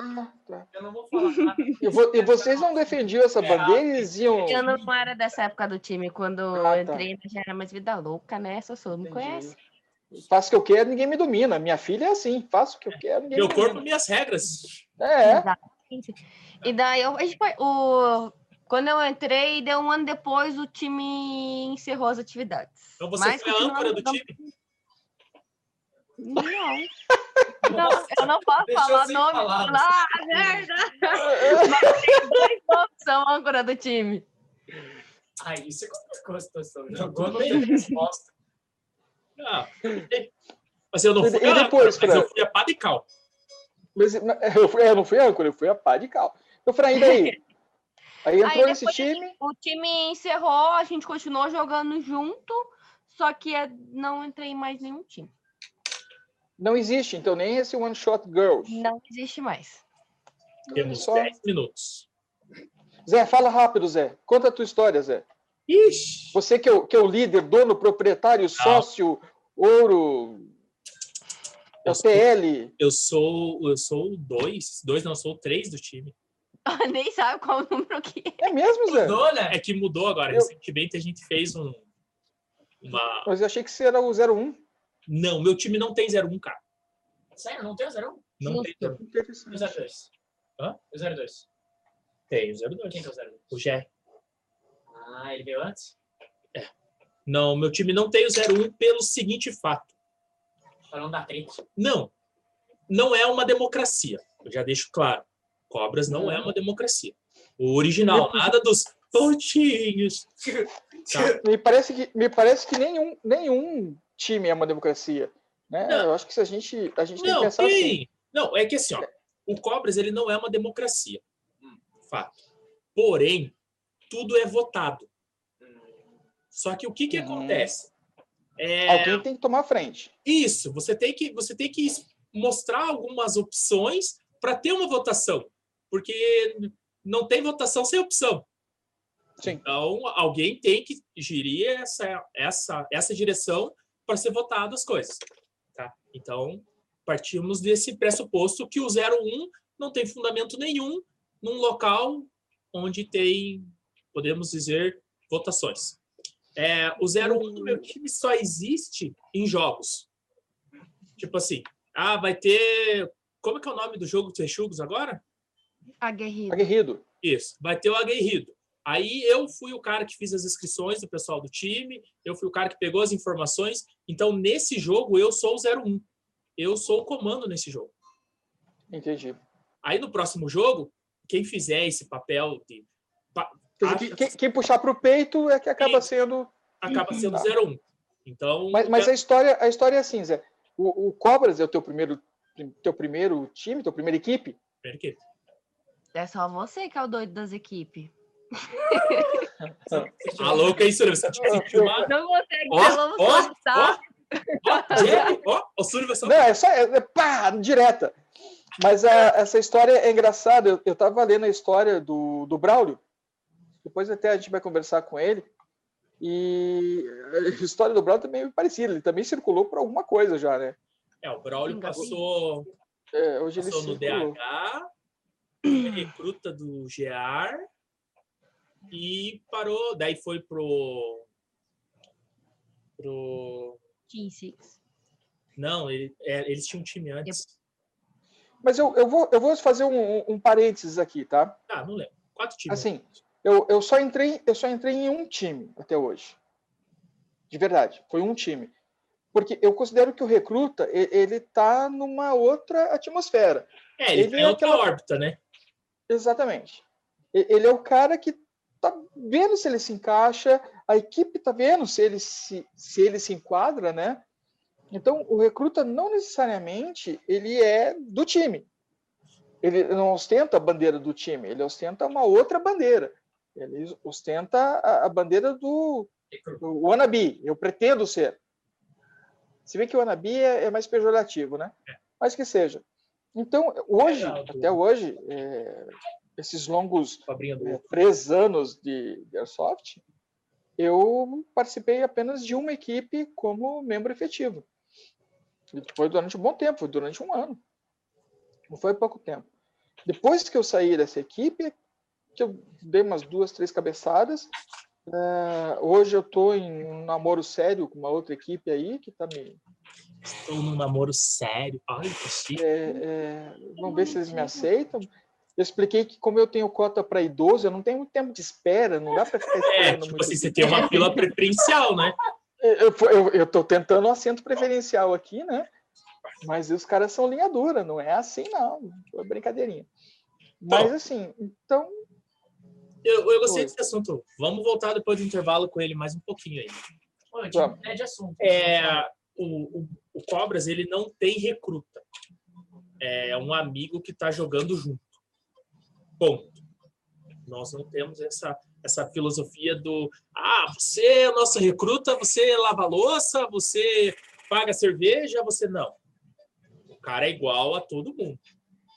Ah, tá. Eu não vou falar nada. *laughs* E, vo- e vocês não defendiam essa bandeira e eles iam. Eu não era dessa época do time. Quando Ah, eu tá. entrei, já era mais vida louca, né? Só sou, me conhece? Faço o que eu quero, ninguém me domina. Minha filha é assim, faço o que eu quero, ninguém Meu me corpo, domina. minhas regras. É, Exatamente. E daí eu, a gente foi- o, quando eu entrei, deu um ano depois, o time encerrou as atividades. Então você Mas foi a âncora do time. Não. *laughs* Não, eu não posso falar nome. Ah, merda! Mas tem dois nomes são âncora do time. Aí você complicou a situação. Jogou, não tem resposta. Ah, mas eu não fui e âncora, depois, mas eu fui a pá de cal. mas eu, fui- eu não fui âncora, eu fui a pá de cal. Eu falei, ainda aí. *laughs* Aí entrou Aí nesse depois time. O time encerrou, a gente continuou jogando junto, só que é- não entrei em mais nenhum time. Não existe, então, nem esse One Shot Girls. Não existe mais. Temos Só- 10 minutos. Zé, fala rápido, Zé. Conta a tua história, Zé. Ixi. Você que é o, que é o líder, dono, proprietário, sócio, ouro, é Eu o sou- TL. Eu sou, eu sou o dois, dois não, eu sou o três do time. *laughs* Nem sabe qual o número que é. É mesmo, Zé? Mudou, né? É que mudou agora. Eu- Recentemente a gente fez um. Uma. Mas eu achei que você era o 01. Não, meu time não tem 01, cara. Sério, não tem o 01? Não Justo. tem 01. O Interessante. 02. Hã? O 02. Tem o 02. Quem que é o 02? O Gé. Ah, ele veio antes? Não, meu time não tem o 01 pelo seguinte fato. Pra não dar treta. Não, não é uma democracia. Eu já deixo claro. Cobras não é uma democracia. O original, nada dos Pontinhos. Tá. Me parece que, me parece que nenhum, nenhum time é uma democracia. Né? Não. Eu acho que se a gente, a gente tem que Não, pensar assim. tem. Não, é que assim, ó, o Cobras ele não é uma democracia. Fato. Porém, tudo é votado. Só que o que, que Uhum. acontece? É, Alguém tem que tomar frente. Isso, você tem que você tem que mostrar algumas opções para ter uma votação, porque não tem votação sem opção. Sim. Então, alguém tem que gerir essa essa essa direção para ser votado as coisas, tá? Então, partimos desse pressuposto que o 01 não tem fundamento nenhum num local onde tem, podemos dizer, votações. É, o 01 do meu time só existe em jogos. Tipo assim, ah, vai ter. Como é que é o nome do jogo dos Rechugos agora? Aguerrido. Aguerrido. Isso, vai ter o aguerrido. Aí eu fui o cara que fiz as inscrições do pessoal do time, eu fui o cara que pegou as informações. Então, nesse jogo, eu sou o 01. Eu sou o comando nesse jogo. Entendi. Aí no próximo jogo, quem fizer esse papel de. dizer, quem, quem puxar para o peito é que acaba sendo. acaba sendo Tá. 01. Então. Mas, mas a história, a história é assim, Zé. O, o Cobras é o teu primeiro, teu primeiro time, tua primeira equipe. Pera aqui. É só você que é o doido das equipes. A louca aí, Surya, você tinha que filmar. Não consegue, Ó, vamos ó. Ó, ó, Não, é só é, é pá, direta. Mas a- essa história é engraçada. Eu, eu tava lendo a história do, do Braulio. Depois até a gente vai conversar com ele. E a história do Braulio também é parecida. Ele também circulou por alguma coisa já, né? É, o Braulio passou, É, hoje ele passou no circulou. DH, recruta do GR e parou. Daí foi pro. pro Team Six. não, ele, é, eles tinham um time antes. Mas eu, eu, vou, eu vou fazer um, um- parênteses aqui, tá? Ah, não lembro. Quatro times. Assim, eu, eu, só entrei, eu só entrei em um time até hoje. De verdade, foi um time. Porque eu considero que o recruta, ele tá numa outra atmosfera. é, ele, ele tá em é outra aquela- órbita, né? Exatamente. Ele é o cara que tá vendo se ele se encaixa, a equipe tá vendo se ele se, se ele se enquadra, né? Então, o recruta não necessariamente ele é do time. Ele não ostenta a bandeira do time, ele ostenta uma outra bandeira. Ele ostenta a, a bandeira do, do wannabe. Eu pretendo ser. Se bem que o wannabe é, é mais pejorativo, né? Mas que seja. Então, hoje, até hoje, é, esses longos é, três anos de, de Airsoft, eu participei apenas de uma equipe como membro efetivo. E foi durante um bom tempo, foi durante um ano. Não foi pouco tempo. Depois que eu saí dessa equipe, que eu dei umas duas, três cabeçadas. é, hoje eu estou em um namoro sério com uma outra equipe aí que está me. Estou num namoro sério. Ai, que chique. é, é, vamos ver se eles me aceitam. Eu expliquei que, como eu tenho cota para idoso, eu não tenho muito tempo de espera, não dá para ficar É, esperando tipo muito assim, você tem uma fila preferencial, né? Eu, eu, eu tô tentando um assento preferencial aqui, né? Mas os caras são linha dura, não é assim, não. Foi brincadeirinha. Mas assim, então. Eu, eu gostei Oi. desse assunto. Vamos voltar depois do intervalo com ele mais um pouquinho aí. Pô, a gente é de assunto. É, o, o, o Cobras, ele não tem recruta. É um amigo que está jogando junto. Ponto. Nós não temos essa, essa filosofia do ah, você é o nosso recruta, você lava louça, você paga cerveja, você não. O cara é igual a todo mundo.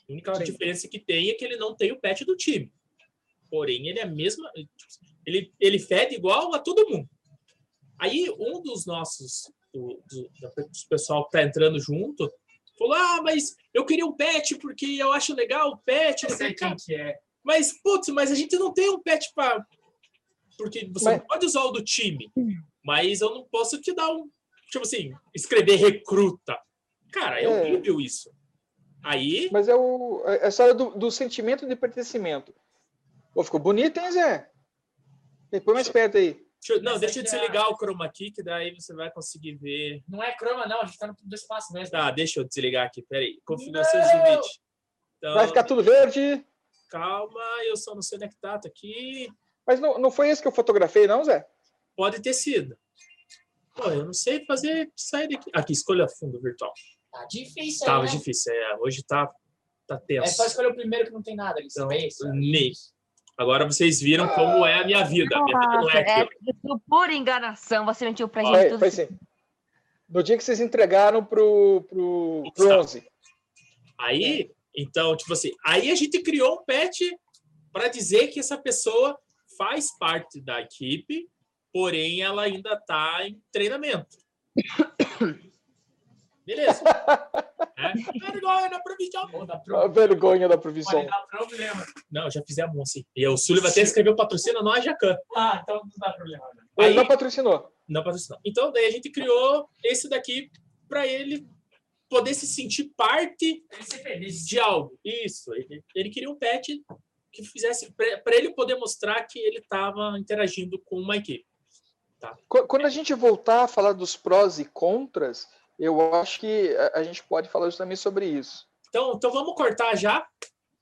A única Sim. diferença que tem é que ele não tem o pet do time. Porém, ele é a mesma. Ele, ele fede igual a todo mundo. Aí, um dos nossos, do, do, do pessoal que tá entrando junto, falou: Ah, mas eu queria um pet porque eu acho legal o pet. Eu sei quem "Cara, que é. mas, putz, mas a gente não tem um pet para. Porque você Mas- não pode usar o do time, mas eu não posso te dar um. Tipo assim, escrever recruta. Cara, é, É. horrível isso. Aí, Mas é, o, é a história do, do sentimento de pertencimento. Pô, ficou bonito, hein, Zé? Põe mais perto aí. Deixa eu- não, deixa eu é desligar o chroma key, que daí você vai conseguir ver. Não é croma, não. A gente tá no do espaço mesmo. Tá, deixa eu desligar aqui, peraí. Configurações Não! de vídeo. Então, Vai ficar tudo verde. calma, eu só não sei onde é que tá, tá aqui. Mas não, não foi esse que eu fotografei, não, Zé? Pode ter sido. Pô, eu não sei fazer sair daqui. Aqui, escolha fundo virtual. Tá difícil Tava né? difícil. É, hoje tá, tá tenso. É só escolher o primeiro que não tem nada ali. Então, Space. nem. Agora vocês viram como é a minha vida. A minha vida não é é aquilo. por enganação. Você mentiu pra gente Foi, tudo. foi sim. No dia que vocês entregaram pro, pro, pro Tá. 11. Aí, então, tipo assim, aí a gente criou um patch para dizer que essa pessoa faz parte da equipe, porém ela ainda está em treinamento. *coughs* Beleza. É, vergonha na provisão. Pô, dá A pro... vergonha da Pode provisão. dar problema. Não, já fizemos um assim. E o Sullivan até escreveu patrocina nós, Jacan. Ah, então não dá problema. né? Ele Aí- não patrocinou. Não patrocinou. Então, daí a gente criou esse daqui para ele poder se sentir parte Ele ser feliz. de algo. Isso. Ele, ele queria um pet que fizesse para ele poder mostrar que ele estava interagindo com uma equipe. Qu- Quando a gente voltar a falar dos prós e contras, eu acho que a- gente pode falar justamente sobre isso. Então, então vamos cortar já.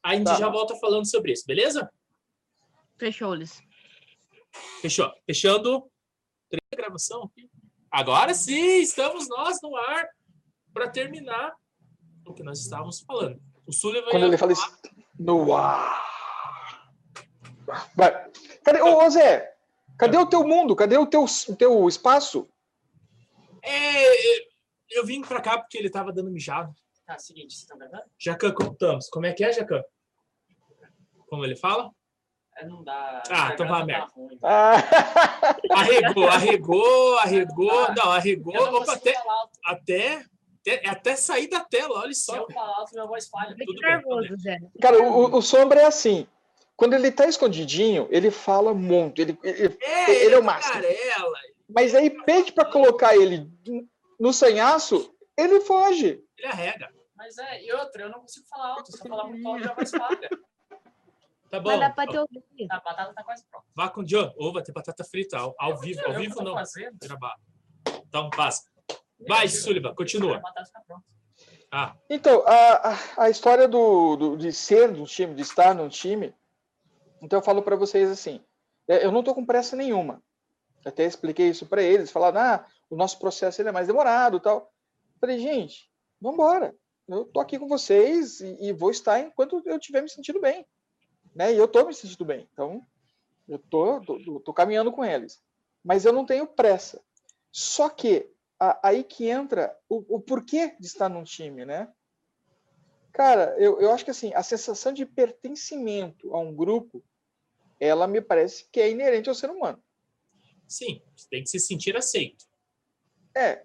A gente Tá. já volta falando sobre isso, beleza? Fechou, Liz. Fechou. Fechando a gravação aqui. Agora sim, estamos nós no ar para terminar o que nós estávamos falando. O Sullivan Quando ele fala isso, no ar. Vai. Cadê, ô, ô, Zé, cadê o teu mundo? Cadê o teu, o teu espaço? É, eu vim para cá porque ele estava dando mijado. Tá, seguinte, vocês estão gravando? Jacan, contamos. Como é que é, Jacan? Como ele fala? É, não dá. Ah, então vai a Tá merda. ruim. Ah, *laughs* Arregou, arregou, arregou. Não, arregou. Eu não Opa, até, até, até, até sair da tela, olha Se só. eu falar alto, minha voz falha. Fique Tudo bem, nervoso, Zé. cara, o, o Sombra é assim. Quando ele tá escondidinho, ele fala muito. Ele, ele- É, Ele ele é é o máximo. tagarela. mas aí pede para colocar ele no sanhaço, ele foge. Ele arrega. Mas é, e outra, eu não consigo falar alto. Se eu falar muito alto, minha voz falha. Tá bom. Mas dá pra te ouvir. A batata tá quase pronta. Vá com o John. Ou vai ter batata frita ao, ao vivo. Ao Eu vivo não. Fazendo. Gravado. Então, passa. Vai, Sullivan, continua. A batata tá pronta. Ah, Então, a, a, a história do, do- de ser num time, de estar num time, então eu falo para vocês assim, é, eu não estou com pressa nenhuma. Até expliquei isso para eles, falaram, ah, o nosso processo é mais demorado tal. Falei, gente, vamos embora. Eu tô aqui com vocês e, e vou estar enquanto eu estiver me sentindo bem. Né? E eu tô me sentindo bem. Então, eu tô, tô, tô- caminhando com eles. Mas eu não tenho pressa. Só que a- aí que entra o, o porquê de estar num time, né? Cara, eu, eu acho que assim, a sensação de pertencimento a um grupo, ela me parece que é inerente ao ser humano. sim. Tem que se sentir aceito. É.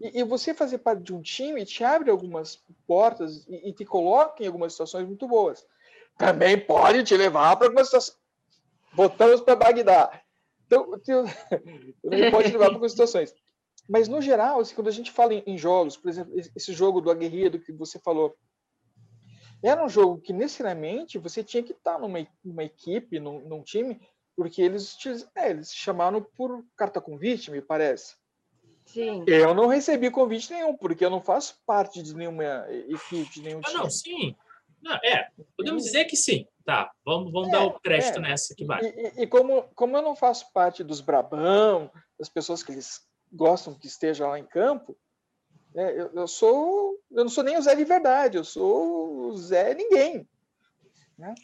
E, e você fazer parte de um time te abre algumas portas e, e te coloca em algumas situações muito boas. Também pode te levar para algumas situações. Voltamos para Bagdá. Então, te- *laughs* também pode levar para algumas situações. Mas, no geral, assim, quando a gente fala em, em jogos, por exemplo, esse- jogo do Aguerrido que você falou, era um jogo que, necessariamente, você tinha que estar numa, numa equipe, num, num time, porque eles, te- é, eles chamaram por carta convite, me parece. Sim. Eu não recebi convite nenhum, porque eu não faço parte de nenhuma equipe, de nenhum Ah, time. não, sim. Não, é, podemos dizer que sim. Tá, vamos, vamos É, dar o crédito é. nessa que vai. E, e- como, como eu não faço parte dos brabão, das pessoas que eles gostam que esteja lá em campo, né, eu, eu sou. Eu não sou nem o Zé de verdade, eu sou o Zé ninguém.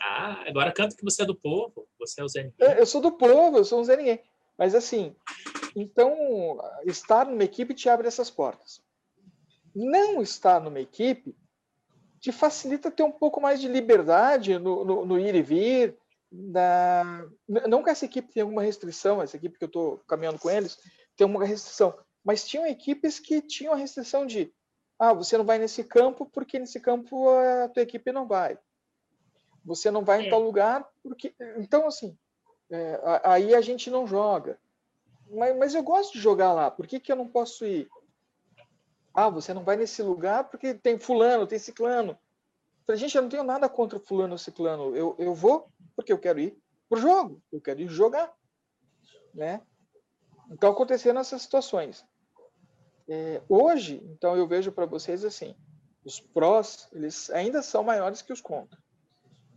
Ah, agora canta que você é do povo. Você é o Zé. Eu, eu sou do povo, eu sou um Zé ninguém. Mas assim, então estar numa equipe te abre essas portas. Não estar numa equipe te facilita ter um pouco mais de liberdade no, no- no ir e vir. Na... Não que essa equipe tenha alguma restrição, essa equipe que eu estou caminhando com eles tem uma restrição, mas tinham equipes que tinham a restrição de ah, você não vai nesse campo porque nesse campo a tua equipe não vai. Você não vai em É. tal lugar porque. Então, assim, é, aí a gente não joga. Mas, mas eu gosto de jogar lá, por que, que eu não posso ir? Ah, você não vai nesse lugar porque tem fulano, tem ciclano. Falei, gente, eu não tenho nada contra fulano ou ciclano. Eu, eu vou porque eu quero ir pro jogo, eu quero ir jogar. Né? Então aconteceram essas situações. É, hoje, então eu vejo para vocês assim, os prós, eles ainda são maiores que os contras.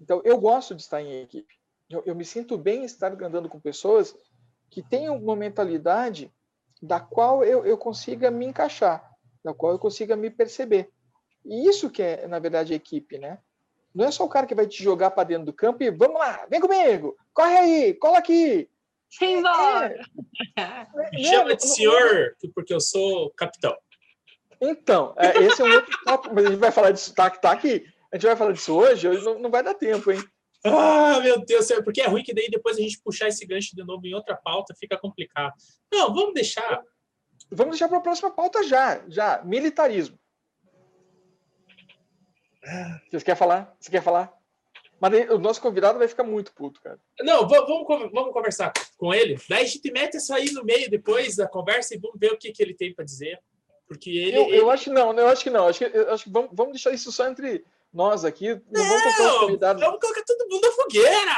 Então eu gosto de estar em equipe. Eu, eu me sinto bem estar andando com pessoas que tenham uma mentalidade da qual eu, eu consiga me encaixar, da qual eu consiga me perceber. E isso que é, na verdade, a equipe, né? Não é só o cara que vai te jogar para dentro do campo e vamos lá, vem comigo, corre aí, cola aqui. Simbora! É, Me né? chama de senhor, porque eu sou capitão. Então, é, esse é um outro tópico, mas a gente vai falar disso, tá, tá aqui. A gente vai falar disso hoje, hoje não, não vai dar tempo, hein? Ah, meu Deus, porque é ruim que daí depois a gente puxar esse gancho de novo em outra pauta fica complicado. Não, vamos deixar. Vamos deixar para a próxima pauta já, já. Militarismo. Você quer falar? Você quer falar? Mas o nosso convidado vai ficar muito puto, cara. Não, va- vamos, vamos conversar com ele. Daí a gente mete isso aí no meio depois da conversa e vamos ver o que, que ele tem para dizer. Porque ele. Eu, ele- eu acho que não, eu acho que não. Acho que, acho que vamos, vamos deixar isso só entre nós aqui. Não vamos colocar os Não, convidados. vamos colocar todo mundo na fogueira.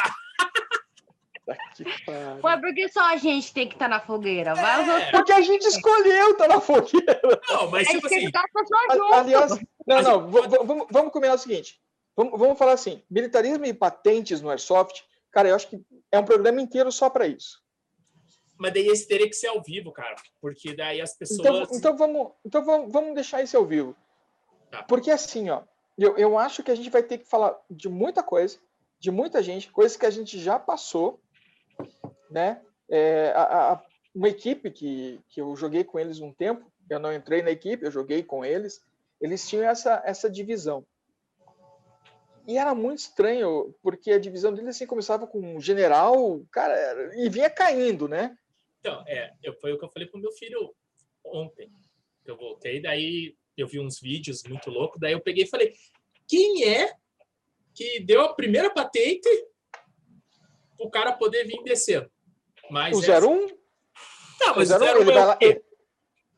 Que pariu. Ué, por que só a gente tem que estar na fogueira? É. Porque a gente escolheu estar na fogueira. Não, mas tipo assim. junto. Aliás, não, não, v- vamos, vamos combinar o seguinte. Vamos, vamos falar assim: militarismo e patentes no Airsoft, cara, eu acho que é um programa inteiro só para isso. Mas daí esse teria que ser ao vivo, cara. Porque daí as pessoas. Então, então, vamos, então vamos, vamos deixar isso ao vivo. Tá. Porque assim, ó, eu, eu acho que a gente vai ter que falar de muita coisa, de muita gente, coisas que a gente já passou, né? É, a- a- uma equipe que, que eu joguei com eles um tempo, eu não entrei na equipe, eu joguei com eles, eles tinham essa, essa divisão. E era muito estranho, porque a divisão deles assim começava com um general, cara, e vinha caindo, né? Então, é, eu, foi o que eu falei pro meu filho ontem. Eu voltei, daí eu vi uns vídeos muito loucos, daí eu peguei e falei: quem é que deu a primeira patente o cara poder vir descendo? Mas O essa- 01 Não, mas O o 01, 01 ele é vai lá, ele-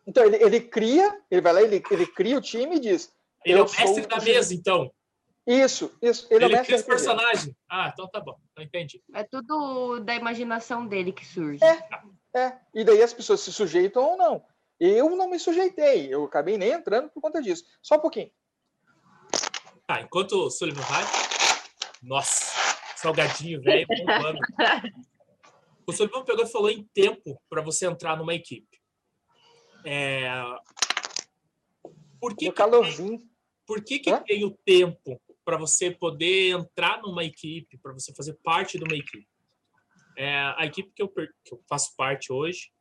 então ele, ele cria, ele vai lá, ele, ele cria o time e diz: Ele é o mestre da mesa, então. Isso, isso, ele, Ele, é o mestre cria os do RPG. personagens. Ah, então tá bom. Eu entendi. É tudo da imaginação dele que surge. É, e daí as pessoas se sujeitam ou não. Eu não me sujeitei, eu acabei nem entrando por conta disso. Só um pouquinho. Tá, enquanto o Sullivan vai. Nossa, salgadinho velho *laughs* bombando. O Sullivan pegou e falou em tempo para você entrar numa equipe. É... Por que, No que, calorzinho. por que, que Hã? tem o tempo para você poder entrar numa equipe, para você fazer parte de uma equipe? É, a equipe que eu, per- que eu faço parte hoje,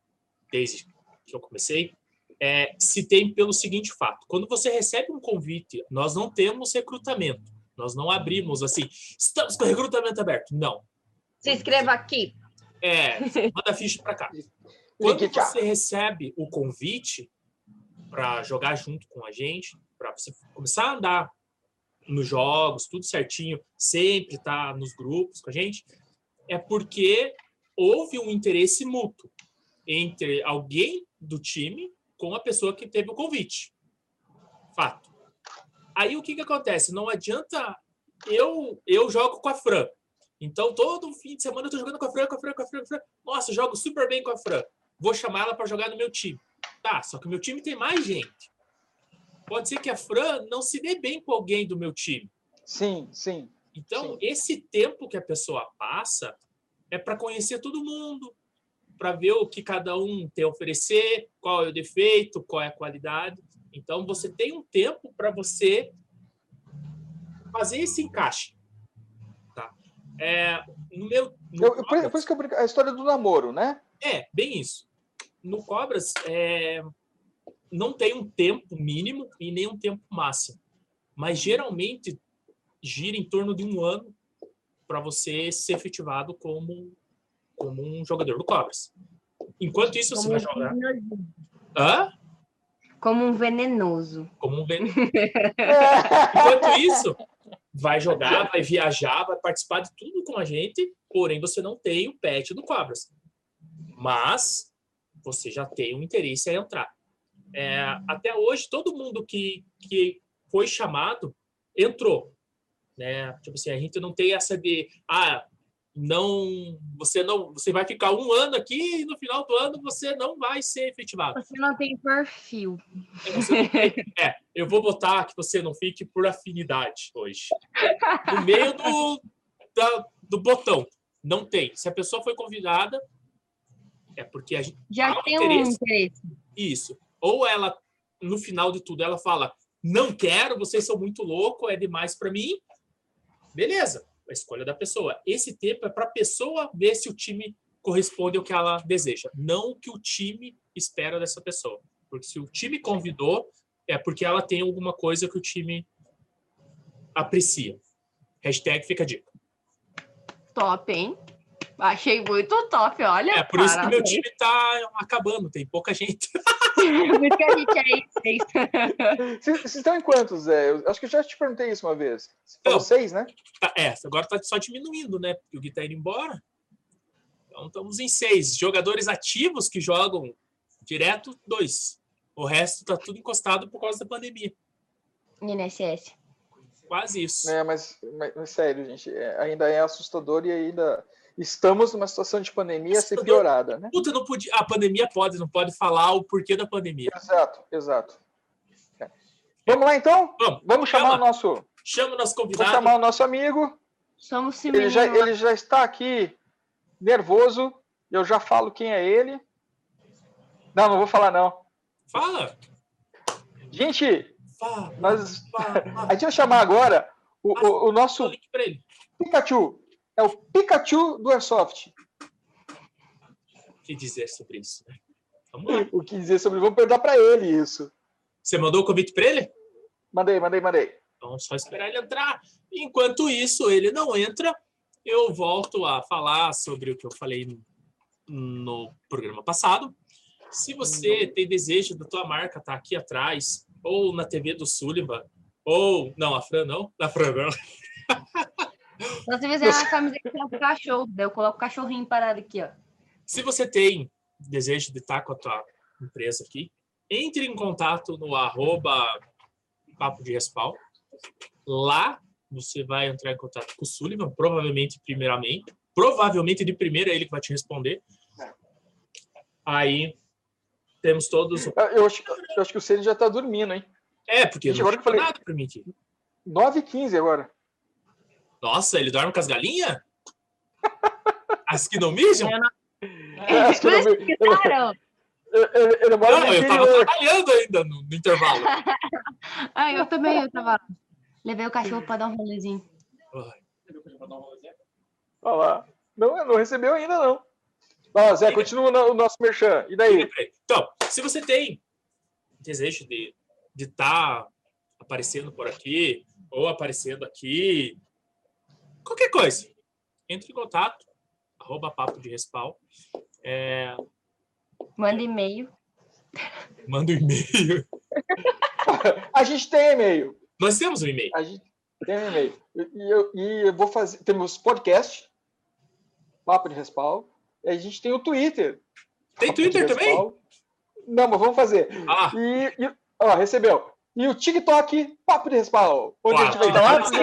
desde que eu comecei, é, se tem pelo seguinte fato: quando você recebe um convite, nós não temos recrutamento, nós não abrimos assim, estamos com recrutamento aberto. Não. Se inscreva aqui. É, manda ficha para cá. Quando você recebe o convite para jogar junto com a gente, para você começar a andar nos jogos, tudo certinho, sempre estar nos grupos com a gente, é porque houve um interesse mútuo entre alguém do time com a pessoa que teve o convite. Fato. Aí o que, que acontece? Não adianta eu eu jogo com a Fran. Então, todo fim de semana eu tô jogando com a Fran, com a Fran, com a Fran, com a Fran. Nossa, jogo super bem com a Fran. Vou chamar ela para jogar no meu time. Tá, só que o meu time tem mais gente. Pode ser que a Fran não se dê bem com alguém do meu time. Sim, sim. Então, Sim. esse tempo que a pessoa passa é para conhecer todo mundo, para ver o que cada um tem a oferecer, qual é o defeito, qual é a qualidade. Então, você tem um tempo para você fazer esse encaixe. Tá? É, no meu, no Eu, Cobras- por isso que eu brinco, a história do namoro, né? é, bem isso. No Cobras, é, não tem um tempo mínimo e nem um tempo máximo. Mas geralmente gira em torno de um ano para você ser efetivado como, como um jogador do Cobras. Enquanto isso, você Como vai um jogar. venenoso. Hã? Como um venenoso. Como um veneno. *laughs* Enquanto isso, vai jogar, vai viajar, vai participar de tudo com a gente, porém você não tem o pet do Cobras. Mas você já tem um interesse em entrar. É, até hoje, todo mundo que, que foi chamado entrou. Né? Tipo assim, a gente não tem essa de ah, não, você não, você vai ficar um ano aqui e no final do ano você não vai ser efetivado. Você não tem perfil. É, tem- é, eu vou botar que você não fique por afinidade hoje. No meio do, da- do botão. Não tem. Se a pessoa foi convidada, é porque a gente. Já tem um interesse. interesse. Isso. Ou ela, no final de tudo, ela fala: não quero, vocês são muito loucos, é demais para mim. Beleza, a escolha da pessoa. Esse tempo é para a pessoa ver se o time corresponde ao que ela deseja, não o que o time espera dessa pessoa. Porque se o time convidou, é porque ela tem alguma coisa que o time aprecia. Hashtag fica a dica. Top, hein? Achei muito top, olha. É por isso que meu time tá acabando, tem pouca gente. *laughs* Por isso que a gente é *laughs* isso. Vocês vocês estão em quantos, Zé? Eu acho que eu já te perguntei isso uma vez. Não. seis, né? Tá, é, agora tá só diminuindo, né? Porque o Gui tá indo embora. Então estamos em seis. Jogadores ativos que jogam direto, dois. O resto tá tudo encostado por causa da pandemia. INSS. Quase isso. É, mas, mas- mas sério, gente, é, ainda é assustador e ainda estamos numa situação de pandemia a ser piorada, né? Puta, não podia. A pandemia pode, não pode falar o porquê da pandemia. Exato, exato. É. Vamos lá então? Vamos. chamar Chama. o nosso, Chama o nosso vamos convidado. chamar o nosso amigo. Somos esse Ele já, ele já está aqui nervoso. Eu já falo quem é ele. Não, não vou falar não. Fala. Gente, Fala. nós, fala, a fala. gente vai chamar agora o, o- o nosso o. Pikachu. É o Pikachu do Airsoft. O que dizer sobre isso? Vamos lá. O que dizer sobre. Vamos perguntar para ele isso. Você mandou o convite para ele? Mandei, mandei, mandei. Então, só esperar ele entrar. Enquanto isso, ele não entra, eu volto a falar sobre o que eu falei no, no programa passado. Se você tem desejo da tua marca estar aqui atrás, ou na TV do Sullivan, ou... Não, a Fran não. A Fran não. Se você fizer uma camiseta com cachorro, daí eu coloco o cachorrinho parado aqui, ó. Se você tem desejo de estar com a tua empresa aqui, entre em contato no arroba papo de respaldo. Lá você vai entrar em contato com o Sullivan, provavelmente primeiramente. Provavelmente de primeira é ele que vai te responder. Aí temos todos. Eu eu acho, eu acho que o Ceni já está dormindo, hein? É, porque Gente, não agora que eu falei- nada pra mim aqui. 9h15 agora. Nossa, ele dorme com as galinhas? *laughs* As que não mijam? É, acho que eu não eu- eu- Ele mora Não, eu tava trabalhando ainda no, no intervalo. *laughs* ah, eu também, eu tava. Levei o cachorro pra dar um rolezinho. Olha lá. Não, não recebeu ainda, não. Vai lá, Zé, continua o nosso merchan. E daí? Então, se você tem desejo de estar aparecendo por aqui, ou aparecendo aqui, qualquer coisa, entre em contato, arroba papo de respawn, é. Manda e-mail. manda um e-mail. *laughs* A gente tem e-mail. Nós temos um e-mail. A gente tem um e-mail. E eu, e eu vou fazer. Temos podcast, Papo de Respaldo. E a gente tem o Twitter. Tem Twitter também? Não, mas vamos fazer. Ah, E, e- ó, recebeu. E o TikTok, Papo de Respaldo. Onde a gente vai sacanagem.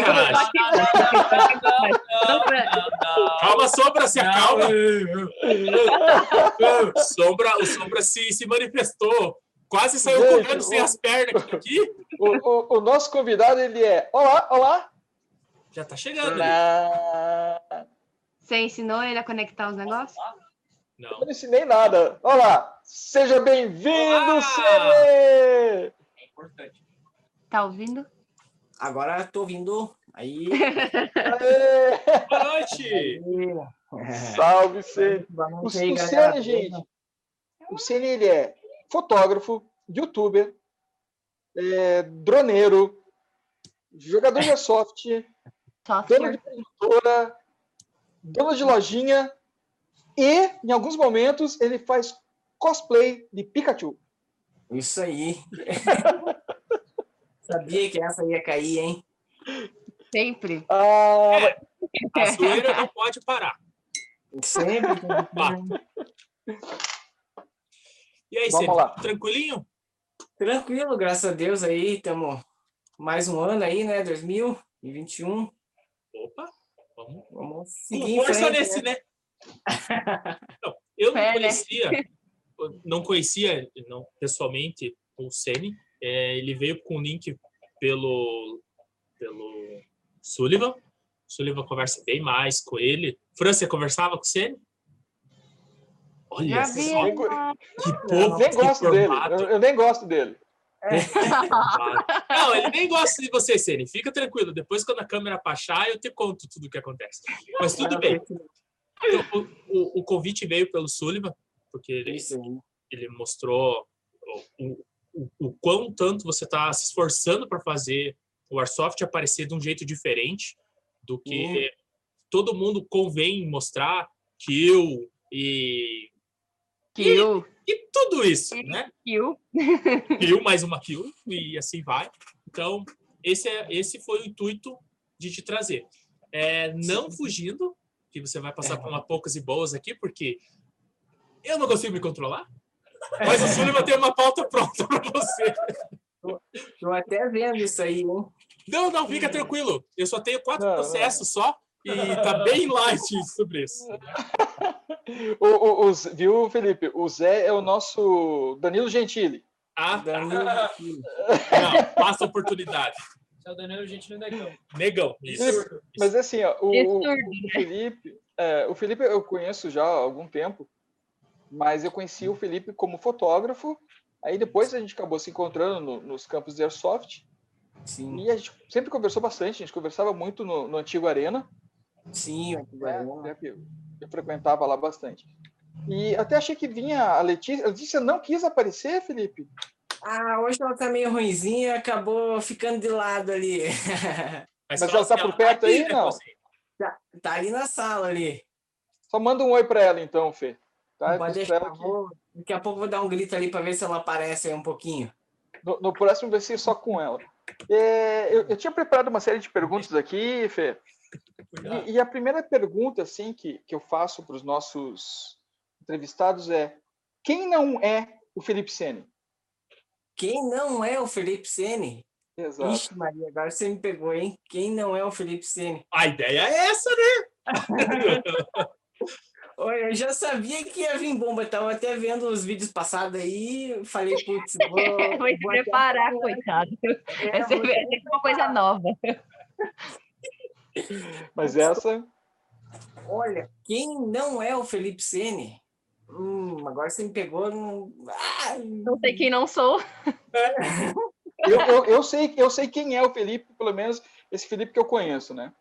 calma, Sombra, se acalma. *laughs* Sombra, o Sombra se, se manifestou. Quase saiu Gente, correndo sem o- as pernas *laughs* aqui. O, o- o nosso convidado, ele é. Olá, olá. Já tá chegando ali. Não, Você ensinou ele a conectar os negócios? Não. eu não ensinei nada. Olá. Seja bem-vindo, Olá. Importante. Tá ouvindo? Agora tô ouvindo. Aí. *laughs* Boa noite. Salve! Boa O, aí, o gente, o Ceni, ele é fotógrafo, youtuber, é, droneiro, jogador de airsoft, dono de produtora, dono de lojinha e, em alguns momentos, ele faz cosplay de Pikachu. Isso aí. *laughs* Sabia que essa ia cair, hein? Sempre. Ah, *laughs* A zoeira não pode parar. Sempre. E aí, Vamos você lá. tranquilinho? Tranquilo, graças a Deus aí. Estamos mais um ano aí, né? 2021. Opa, vamos Vamos com seguir em força frente, nesse, né? né? Não, eu não É, né? conhecia, eu não conhecia não, pessoalmente o Sene. É, ele veio com o link pelo, pelo Sullivan. O Sullivan conversa bem mais com ele, Fran, você conversava com o Ceni? Olha só, que Eu povo nem gosto dele. Eu, eu nem gosto dele. Não, ele nem gosta de você, Ceni. Fica tranquilo. Depois, quando a câmera baixar, eu te conto tudo o que acontece. Mas tudo bem. O, o- o convite veio pelo Sullivan, porque ele, aí. ele mostrou o, o, o quão tanto você está se esforçando para fazer o Airsoft aparecer de um jeito diferente do que todo mundo convém mostrar, kill e, Kill, e tudo isso, né? kill. Kill, mais uma *laughs* kill e assim vai. Então, esse, é, esse foi o intuito de te trazer. É, não fugindo, que você vai passar por uma poucas e boas aqui, porque eu não consigo me controlar. Mas o Sullivan tem uma pauta pronta para você. Tô até vendo isso aí, hein? Não, não, fica tranquilo. Eu só tenho quatro Não, não. processos só e tá bem light sobre isso. O, o- o viu, Felipe? O Zé é o nosso Danilo Gentili. Ah, Danilo aqui. não, passa a oportunidade. Seu Danilo Gentili Negão. Negão, isso. Mas assim, ó, o, o- o Felipe, é, o Felipe eu conheço já há algum tempo, mas eu conheci o Felipe como fotógrafo. Aí depois a gente acabou se encontrando no- nos campos de Airsoft Sim, e a gente sempre conversou bastante. A gente conversava muito no, no antigo Arena. sim, aqui né? vai. Eu, eu frequentava lá bastante. E até achei que vinha a Letícia. A Letícia não quis aparecer, Felipe. Ah, hoje ela tá meio ruinzinha, acabou ficando de lado ali. *laughs* Mas fala ela tá por perto aqui, aí, né, não? você? tá ali na sala ali. Só manda um oi para ela, então, Fê. Tá? Pode deixar. que vou- daqui a pouco eu vou dar um grito ali para ver se ela aparece aí um pouquinho. no, no próximo vai ser só com ela. É, eu, eu tinha preparado uma série de perguntas aqui, Fê. E, e a primeira pergunta assim que, que eu faço para os nossos entrevistados é: quem não é o Felipe Sene? Quem não é o Felipe Sene? Exato. Ixi, Maria, agora você me pegou, hein? Quem não é o Felipe Sene? A ideia é essa, né? *laughs* Olha, eu já sabia que ia vir bomba, tava até vendo os vídeos passados aí, falei, putz, *laughs* vou, Foi se vou até- preparar, coitado. é, vou- ser uma coisa nova. Mas essa, Olha, quem não é o Felipe Sene? Hum, agora você me pegou. num- Ah, Não sei quem não sou. *laughs* eu, eu, eu sei, eu sei quem é o Felipe, pelo menos esse Felipe que eu conheço, né?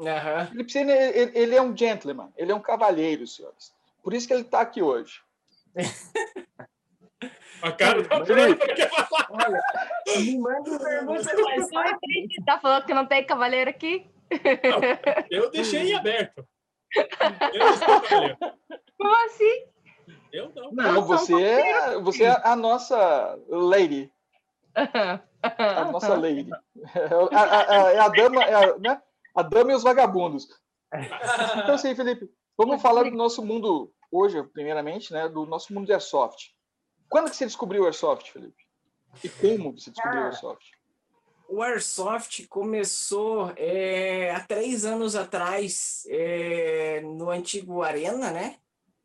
Aham. O Felipe Sene, ele, ele é um gentleman, ele é um cavalheiro, senhores. Por isso que ele está aqui hoje. A cara da Felipe. Olha, me manda pergunta. Tá falando que não tem cavaleiro aqui? Eu deixei em aberto. Eu não sou cavaleiro. Como assim? Eu não. Não, você é, você é a nossa lady. A nossa lady. É a, a- a- é a dama, é a, né? A dama e os vagabundos. Então, assim, Felipe, vamos falar do nosso mundo hoje, primeiramente, né? Do nosso mundo de Airsoft. Quando que você descobriu o Airsoft, Felipe? E como você descobriu o Airsoft? O Airsoft começou é, há três anos atrás é, no antigo Arena, né?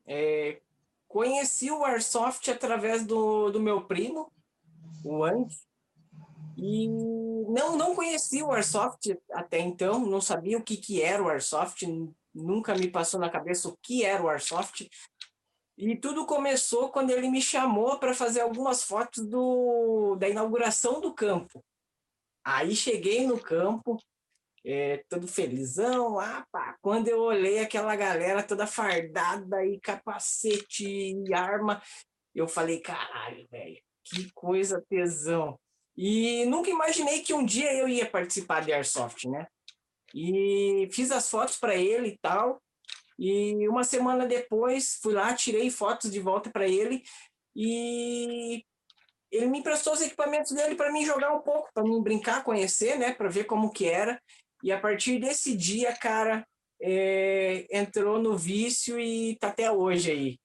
É, conheci o Airsoft através do, do meu primo, o Andy, e não, não conhecia o Airsoft até então, não sabia o que, que era o Airsoft, nunca me passou na cabeça o que era o Airsoft. E tudo começou quando ele me chamou para fazer algumas fotos do, da inauguração do campo. Aí cheguei no campo, é, todo felizão lá, pá. Quando eu olhei aquela galera toda fardada e capacete e arma, eu falei, caralho, velho, que coisa tesão. E nunca imaginei que um dia eu ia participar de Airsoft, né? E fiz as fotos para ele e tal. E uma semana depois fui lá, tirei fotos de volta para ele e ele me emprestou os equipamentos dele para mim jogar um pouco, para mim brincar, conhecer, né, para ver como que era. E a partir desse dia, cara, é, entrou no vício e tá até hoje aí.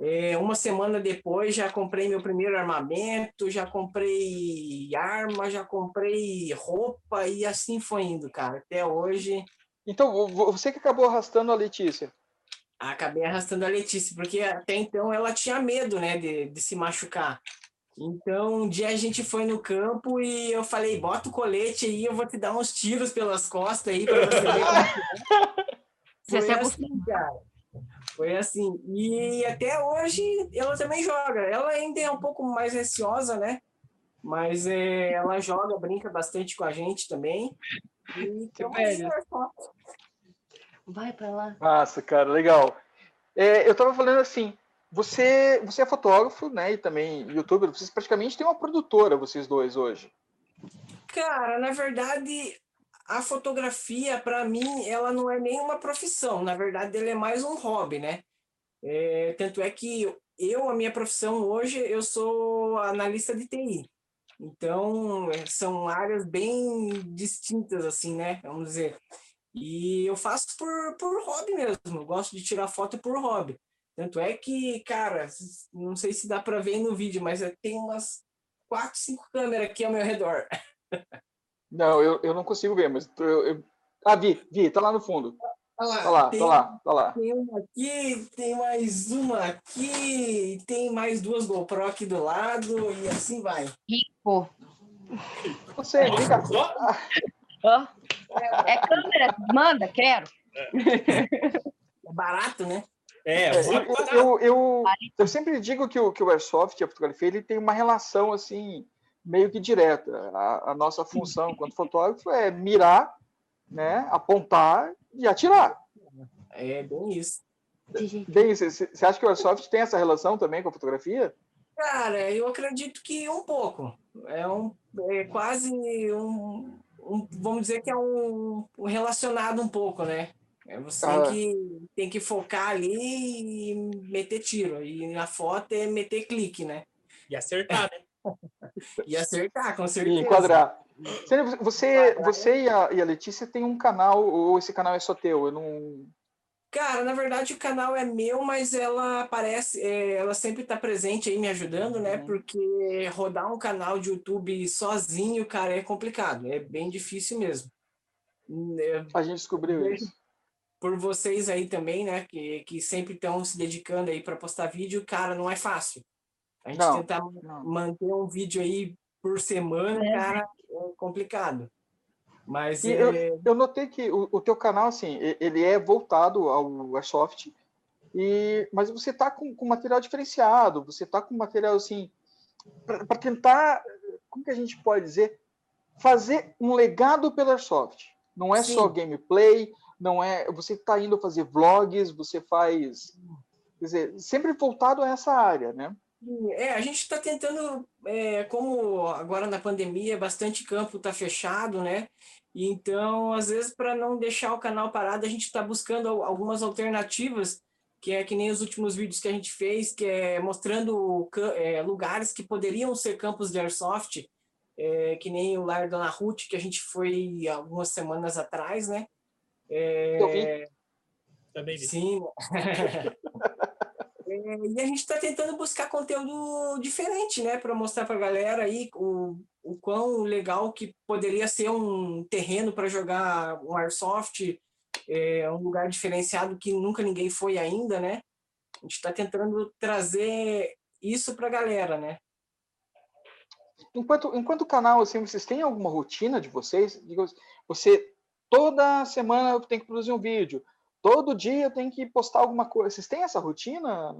É, uma semana depois já comprei meu primeiro armamento, já comprei arma, já comprei roupa e assim foi indo, cara. Até hoje Então, vo- vo- você que acabou arrastando a Letícia. acabei arrastando a Letícia, porque até então ela tinha medo, né, de, de se machucar. Então, um dia a gente foi no campo e eu falei, bota o colete aí, eu vou te dar uns tiros pelas costas aí para você ver como é. *laughs* Você se acostuma. assim, cara. Foi assim. E até hoje ela também joga. Ela ainda é um pouco mais receosa, né? Mas é, ela joga, brinca bastante com a gente também. E. Airsoft. Vai pra lá. Massa, cara, legal. É, eu tava falando assim, você, você é fotógrafo, né, e também youtuber, vocês praticamente têm uma produtora, vocês dois, hoje. Cara, na verdade, a fotografia, para mim, ela não é nem uma profissão. Na verdade, ela é mais um hobby, né? É, tanto é que eu, a minha profissão hoje, eu sou analista de TI. Então, é, são áreas bem distintas, assim, né? Vamos dizer. E eu faço por, por hobby mesmo. Eu gosto de tirar foto por hobby. Tanto é que, cara, não sei se dá para ver no vídeo, mas tenho umas quatro, cinco câmeras aqui ao meu redor. *laughs* Não, eu, eu não consigo ver, mas eu, eu- Ah, vi, vi, tá lá no fundo. Olha Tá lá, tem, tá lá, tá lá. Tem uma aqui, tem mais uma aqui, tem mais duas GoPro aqui do lado e assim vai. Pô. Você, vem cá. Só- Ó. É câmera, manda, quero. É barato, né? É, É, eu, eu, eu, eu sempre digo que o, que o Airsoft e a fotografia ele tem uma relação assim meio que direta. A, a nossa função *laughs* enquanto fotógrafo é mirar, né, apontar e atirar. É bem isso. Bem, você você acha que o Airsoft tem essa relação também com a fotografia? Cara, eu acredito que um pouco. É um é quase um, um- vamos dizer que é um, um relacionado um pouco, né? É, Você Ah. tem, que, tem que focar ali e meter tiro. E na foto é meter clique, né? E acertar, né? *laughs* E acertar, com E certeza. enquadrar. Sênia, Você, você e a, e a Letícia têm um canal, ou esse canal é só teu? Eu não. Cara, na verdade o canal é meu, mas ela aparece, é, ela sempre está presente aí me ajudando, né? Uhum. Porque rodar um canal de YouTube sozinho, cara, é complicado, é bem difícil mesmo. É, A gente descobriu Bem. isso. Por vocês aí também, né? Que, que sempre estão se dedicando aí para postar vídeo, cara, não é fácil. A gente Não, tentar não. manter um vídeo aí por semana, cara, é complicado. Mas E é, Eu notei que o, o teu canal, assim, ele é voltado ao Airsoft, e, mas você tá com, com material diferenciado, você tá com material, assim, para tentar, como que a gente pode dizer, fazer um legado pelo Airsoft. Não é só Sim. gameplay, não é, você tá indo fazer vlogs, você faz, quer dizer, sempre voltado a essa área, né? É, a gente está tentando, é, como agora na pandemia, bastante campo está fechado, né? Então, às vezes, para não deixar o canal parado, a gente está buscando al- algumas alternativas, que é que nem os últimos vídeos que a gente fez, que é mostrando é, lugares que poderiam ser campos de airsoft, é, que nem o Lar Dona Ruth, que a gente foi algumas semanas atrás, né? É, Eu vi. Também vi. Sim. *laughs* É, e a gente está tentando buscar conteúdo diferente, né, para mostrar para a galera aí o, o quão legal que poderia ser um terreno para jogar um airsoft, é, um lugar diferenciado que nunca ninguém foi ainda, né? A gente está tentando trazer isso para a galera, né? Enquanto, enquanto canal, assim, vocês têm alguma rotina de vocês? Você toda semana tem que produzir um vídeo, todo dia tem que postar alguma coisa. Vocês têm essa rotina?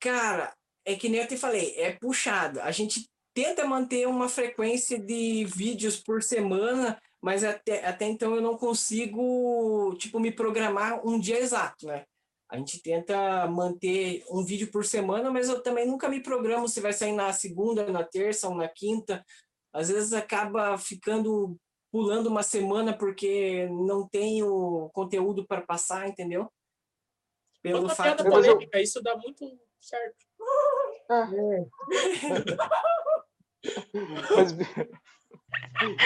Cara, é que nem eu te falei, é puxado. A gente tenta manter uma frequência de vídeos por semana, mas até, até então eu não consigo, tipo, me programar um dia exato, né? A gente tenta manter um vídeo por semana, mas eu também nunca me programo se vai sair na segunda, na terça ou na quinta. Às vezes acaba ficando pulando uma semana porque não tenho conteúdo para passar, entendeu? Pelo Outra fato piada Mas eu- polêmica, isso dá muito certo. *laughs* Mas,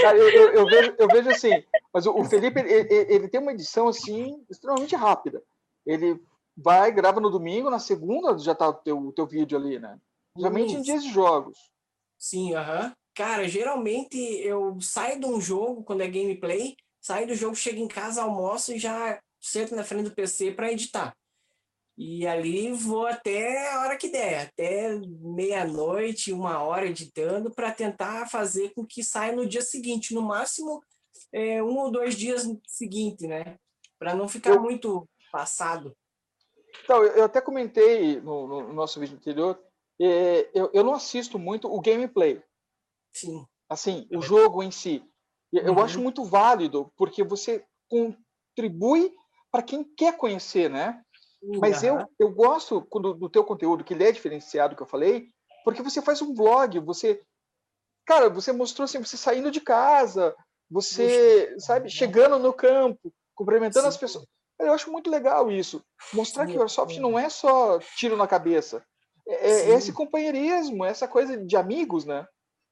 cara, eu, eu- eu vejo, eu vejo assim, mas o, o Felipe, ele, ele- tem uma edição, assim, extremamente rápida. Ele vai, grava no domingo, na segunda já tá o teu, o teu vídeo ali, né? Geralmente em dias de jogos. Sim, aham. Cara, geralmente eu saio de um jogo quando é gameplay, saio do jogo, chego em casa, almoço e já sento na frente do PC para editar. E ali vou até a hora que der, até meia-noite, uma hora editando, para tentar fazer com que saia no dia seguinte, no máximo é, um ou dois dias seguinte, né? para não ficar Eu- muito passado. Então, eu até comentei no, no nosso vídeo anterior, é, eu, eu não assisto muito o gameplay, Sim. assim, o jogo em si. Eu Uhum. acho muito válido, porque você contribui para quem quer conhecer, né? Mas eu, eu gosto quando, do teu conteúdo, que ele é diferenciado, que eu falei, porque você faz um vlog, você... Cara, você mostrou assim, você saindo de casa, você, sabe, chegando no campo, cumprimentando as Sim. pessoas. Eu acho muito legal isso. Mostrar Sim, que o Airsoft não é só tiro na cabeça. É, é esse companheirismo, essa coisa de amigos, né?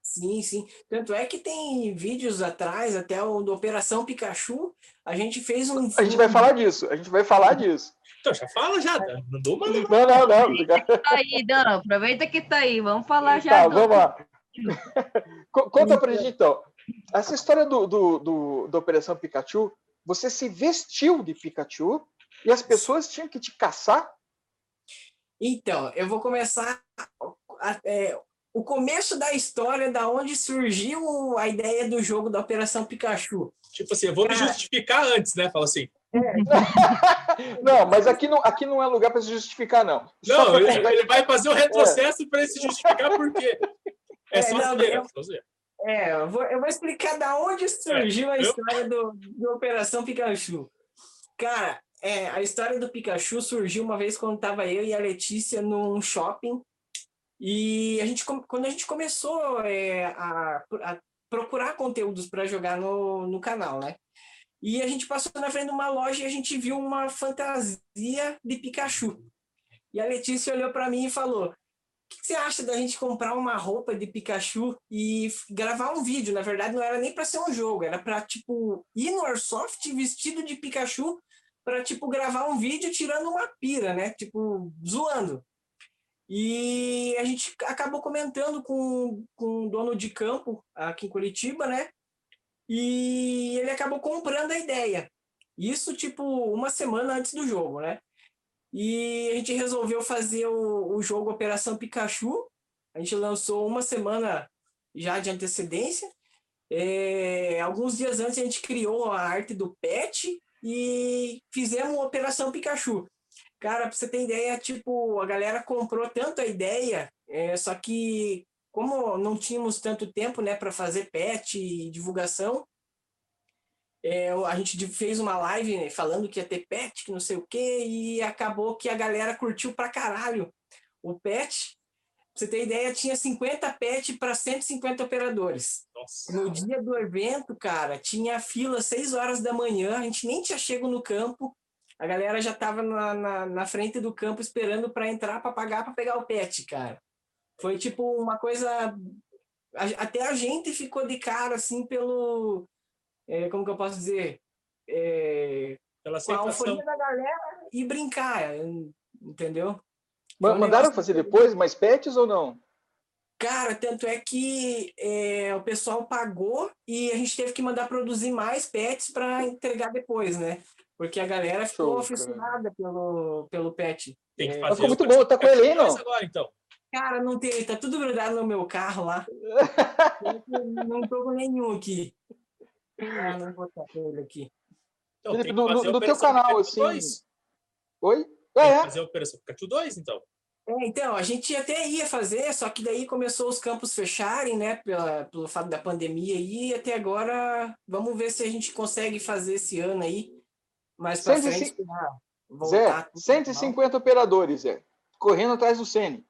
Sim, sim. Tanto é que tem vídeos atrás, até o do Operação Pikachu, a gente fez um. A gente vai falar disso, a gente vai falar disso. Então, já fala já. Não dou uma. Não, não, não. obrigado. Tá aí, não, aproveita que tá aí. Vamos falar já. Tá, vamos lá. Co- Conta pra gente, então. Essa história do, do, do- da Operação Pikachu, você se vestiu de Pikachu e as pessoas tinham que te caçar? Então, eu vou começar é, o começo da história, da onde surgiu a ideia do jogo da Operação Pikachu. Tipo assim, eu vou me Cara. justificar antes, né? Fala assim. *laughs* Não, mas aqui não, aqui não é lugar para se justificar, não. Só Não, ele, ele vai fazer o retrocesso para ele se justificar por quê. É É, só não, zoeira, eu- só zoeira. É, eu vou, eu vou explicar da onde surgiu a história do, do Operação Pikachu. Cara, é, a história do Pikachu surgiu uma vez quando tava eu e a Letícia num shopping e a gente, quando a gente começou é, a, a procurar conteúdos para jogar no, no canal, né? E a gente passou na frente de uma loja e a gente viu uma fantasia de Pikachu. E a Letícia olhou para mim e falou: o que que você acha da gente comprar uma roupa de Pikachu e gravar um vídeo? Na verdade, não era nem para ser um jogo, era para tipo ir no Airsoft vestido de Pikachu para tipo gravar um vídeo tirando uma pira, né? Tipo zoando. E a gente acabou comentando com, com dono de campo aqui em Curitiba, né? E ele acabou comprando a ideia. Isso tipo uma semana antes do jogo, né? E a gente resolveu fazer o, o jogo Operação Pikachu. A gente lançou uma semana já de antecedência. É, alguns dias antes a gente criou a arte do pet e fizemos Operação Pikachu. Cara, pra você ter ideia, tipo, a galera comprou tanto a ideia, é, só que como não tínhamos tanto tempo, né, para fazer pet e divulgação, é, a gente fez uma live né, falando que ia ter pet, que não sei o quê, e acabou que a galera curtiu pra caralho o pet. Pra você ter ideia, tinha 50 pet para 150 operadores. Nossa. No dia do evento, cara, tinha fila 6 horas da manhã, a gente nem tinha chego no campo, a galera já tava na, na, na frente do campo esperando para entrar para pagar para pegar o pet, cara. Foi tipo uma coisa. a- Até a gente ficou de cara, assim, pelo. é, como que eu posso dizer? É, Pela com a euforia da galera e brincar, entendeu? Um Mandaram negócio- fazer depois mais pets ou não? Cara, tanto é que é, o pessoal pagou e a gente teve que mandar produzir mais pets para entregar depois, né? Porque a galera ficou Show, cara. aficionada pelo, pelo pet. Tem que É, fazer. ficou muito o bom, tá com ele aí, não? Agora, então. Cara, não tem, tá tudo grudado no meu carro lá. *laughs* não tô com nenhum aqui. Ah, não vou botar ele aqui. Então, Felipe, tem no- no- teu Operação canal, assim, 2. Oi? Tem É, é. fazer a Operação Pikachu 2, então. É, então, a gente até ia fazer, só que daí começou os campos fecharem, né, pela, pelo fato da pandemia aí, e até agora, vamos ver se a gente consegue fazer esse ano aí, mais 105 frente, pra Zé, voltar. tudo normal. 150 operadores, Zé. Correndo atrás do Sene.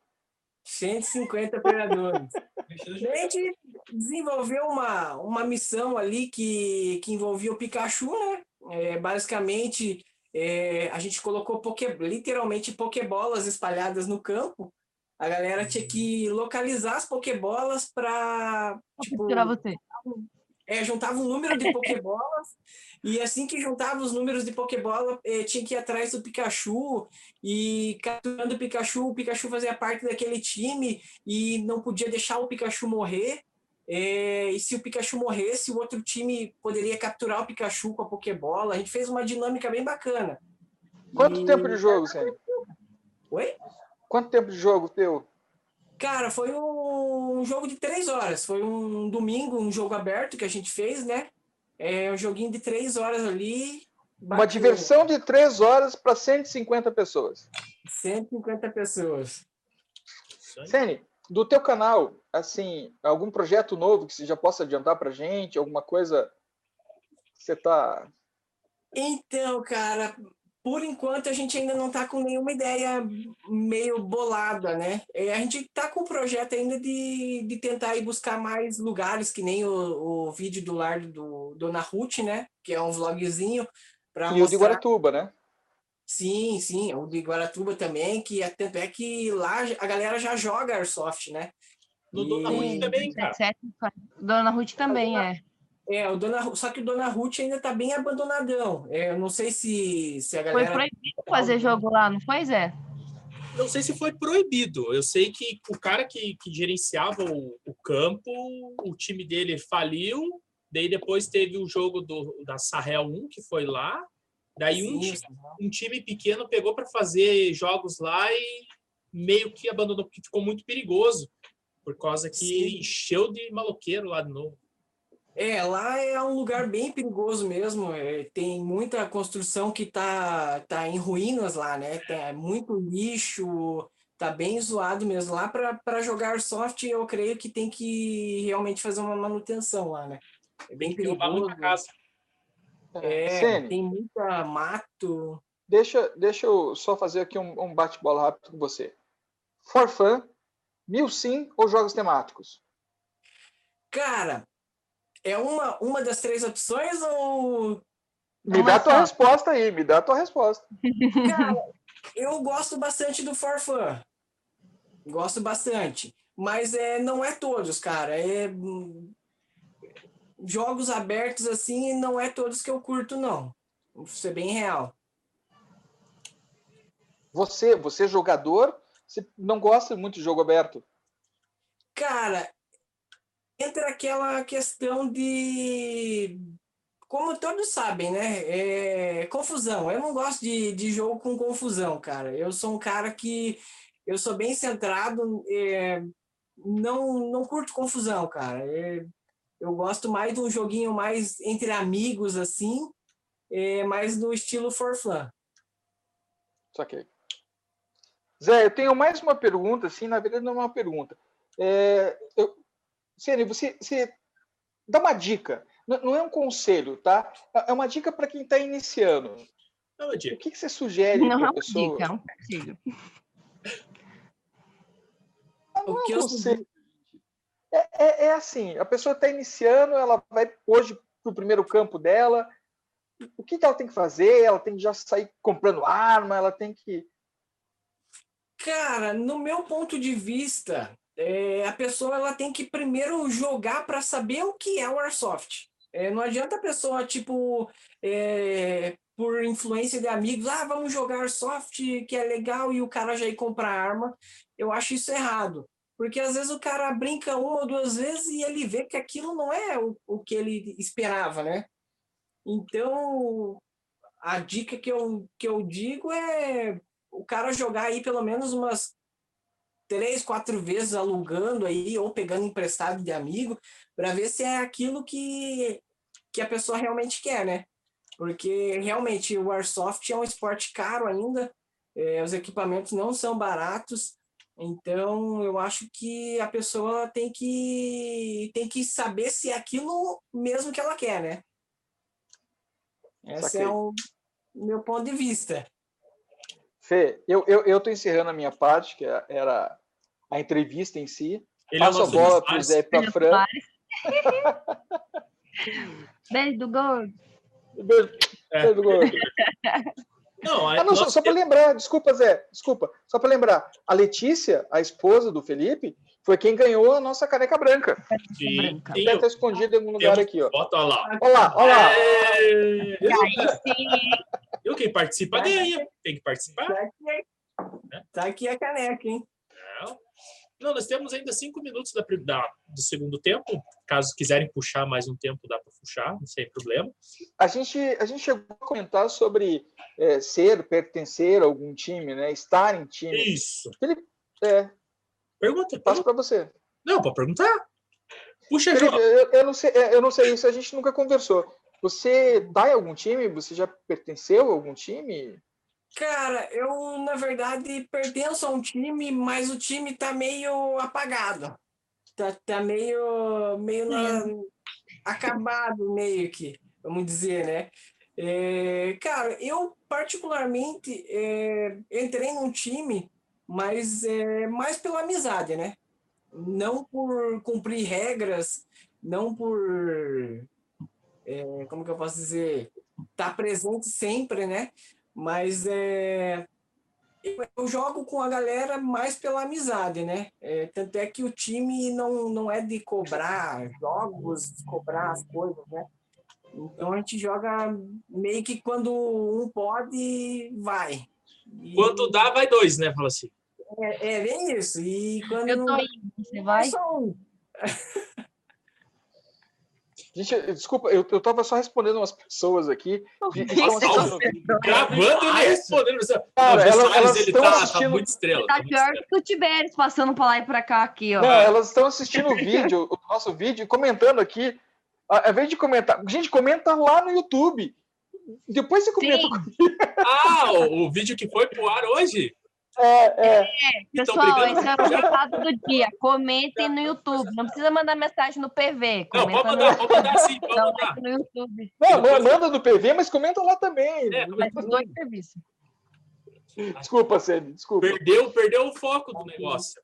150 operadores. *laughs* A gente desenvolveu uma, uma missão ali que, que envolvia o Pikachu, né? É, basicamente, é, a gente colocou poké, literalmente pokebolas espalhadas no campo. A galera tinha que localizar as pokebolas para tipo, Tirar você. É, juntava um número de pokebolas e assim que juntava os números de pokebola, eh, tinha que ir atrás do Pikachu e capturando o Pikachu, o Pikachu fazia parte daquele time e não podia deixar o Pikachu morrer. Eh, e se o Pikachu morresse, o outro time poderia capturar o Pikachu com a pokebola. A gente fez uma dinâmica bem bacana. Quanto E- tempo de jogo, Sene? Oi? Quanto tempo de jogo teu? Cara, foi um jogo de três horas. Foi um domingo, um jogo aberto que a gente fez, né? É um joguinho de três horas ali. Uma Bacana. diversão de três horas para 150 pessoas. 150 pessoas. Sene, do teu canal, assim, algum projeto novo que você já possa adiantar pra gente? Alguma coisa que você tá. Então, cara, por enquanto a gente ainda não tá com nenhuma ideia meio bolada, né? É, a gente tá com o projeto ainda de, de tentar ir buscar mais lugares, que nem o, o vídeo do lar do Dona Ruth, né? Que é um vlogzinho para E o de mostrar. Guaratuba, né? Sim, sim, o de Guaratuba também, que é, tanto é que lá a galera já joga Airsoft, né? No Dona E- Ruth também, cara. Dona Ruth também é. É, o Dona, só que o Dona Ruth ainda tá bem abandonadão. É, eu não sei se, se a Foi galera. proibido fazer jogo lá, não foi, Zé? Não sei se foi proibido. Eu sei que o cara que, que gerenciava o, o campo, o time dele faliu. Daí depois teve o jogo do, da Sahel 1, que foi lá. Daí um, Sim, ti- um time pequeno pegou para fazer jogos lá e meio que abandonou, porque ficou muito perigoso. Por causa que Sim. encheu de maloqueiro lá de novo. É, lá é um lugar bem perigoso mesmo. é, tem muita construção que tá, tá em ruínas lá, né? Tem muito lixo, tá bem zoado mesmo. Lá para jogar soft, eu creio que tem que realmente fazer uma manutenção lá, né? É bem perigoso. casa. É, Sene, tem muita mato. deixa, deixa eu só fazer aqui um, um bate-bola rápido com você. For fun, mil sim ou jogos temáticos? Cara, é uma, uma das três opções ou Me dá a tua resposta aí, me dá a tua resposta. Cara, eu gosto bastante do Forfã. Gosto bastante. Mas é, não é todos, cara. É, hum, jogos abertos assim, não é todos que eu curto, não. Vou ser bem real. Você, você jogador, você não gosta muito de jogo aberto? Cara, entra aquela questão de. Como todos sabem, né? É confusão. Eu não gosto de, de jogo com confusão, cara. Eu sou um cara que. Eu sou bem centrado. é, não, não curto confusão, cara. É, eu gosto mais de um joguinho mais entre amigos, assim, é, mais no estilo for fun. Saquei. Zé, eu tenho mais uma pergunta, assim, na verdade não é uma pergunta. É, eu, Sene, você, você dá uma dica, não, é um conselho, tá? É uma dica para quem está iniciando. Não, O Edir. que, que você sugere Não é para a uma pessoa? dica, é um conselho. Não O é que um eu conselho. É, é- é assim, a pessoa está iniciando, ela vai hoje para o primeiro campo dela. O que, que ela tem que fazer? Ela tem que já sair comprando arma, ela tem que. Cara, no meu ponto de vista, é, a pessoa ela tem que primeiro jogar para saber o que é o Airsoft. É, não adianta a pessoa, tipo, é, por influência de amigos, ah, vamos jogar Airsoft, que é legal, e o cara já ir comprar arma. Eu acho isso errado. Porque às vezes o cara brinca uma ou duas vezes e ele vê que aquilo não é o, o que ele esperava, né? Então, a dica que eu, que eu digo é o cara jogar aí pelo menos umas três, quatro vezes alugando aí ou pegando emprestado de amigo para ver se é aquilo que, que a pessoa realmente quer, né? Porque realmente o Airsoft é um esporte caro ainda, é, os equipamentos não são baratos, então eu acho que a pessoa tem que, tem que saber se é aquilo mesmo que ela quer, né? Esse Saquei. é o meu ponto de vista. Fê, eu estou eu, tô encerrando a minha parte, que era a entrevista em si. Ele é Passo a nosso bola para o. Zé e para a Fran. Beijo do gordo. Beijo, É. beijo, gordo. Não, Ah, não, só, só para lembrar, desculpa, Zé, desculpa, só para lembrar, a Letícia, a esposa do Felipe, foi quem ganhou a nossa caneca branca. Sim, sim, Deve estar escondida em algum lugar temos aqui, ó. Olha lá. Olha lá, olha lá. É, Eu, quem participa ganha. Tem que participar. Tá aqui, tá aqui a caneca, hein? Não. Não, nós temos ainda cinco minutos da, da- do segundo tempo. Caso quiserem puxar mais um tempo, dá para puxar, não sem problema. A gente, a gente chegou a comentar sobre é, ser, pertencer a algum time, né? Estar em time. Isso. É, Pergunta. passo pergunta. para você. Não, para perguntar. Puxa, Felipe, João. eu, eu não sei, é, eu não sei isso, a gente nunca conversou. Você tá em algum time? Você já pertenceu a algum time? Cara, eu, na verdade, pertenço a um time, mas o time tá meio apagado. Tá, tá meio, meio na- acabado, meio que, vamos dizer, né? É, cara, eu particularmente é, entrei num time, mas é, mais pela amizade, né? Não por cumprir regras, não por, é, como que eu posso dizer, estar presente sempre, né? Mas é, eu, eu jogo com a galera mais pela amizade, né? É, tanto é que o time não, não é de cobrar jogos, cobrar as coisas, né? Então a gente joga meio que quando um pode, vai. E Quando dá, vai dois, né? Fala assim. É, é bem isso. E quando Eu não tô dá, indo, você é vai? só um. Gente, eu- desculpa, eu, eu tava só respondendo umas pessoas aqui. que estão Você assistindo- Gravando ele respondendo. Cara, Não, elas- estão tá, tá assistindo- muito estrela. Tá tá muito pior estrela. que o Tibério passando pra lá e pra cá aqui, ó. Não, elas estão assistindo o vídeo, o nosso vídeo, e comentando aqui. Ao invés de comentar, gente, comenta lá no YouTube. Depois você comenta. *laughs* Ah, o, o vídeo que foi pro ar hoje? É, é. Então, Pessoal, brigando. esse é o recado do dia. Comentem no YouTube. Não precisa mandar mensagem no PV. Não, Comenta pode mandar, no, pode mandar sim, pode um mandar. no YouTube. Não, ma- manda no PV, mas comenta lá também. É, Mas dois serviços. Desculpa, Ceni, desculpa. Perdeu, perdeu o foco do negócio.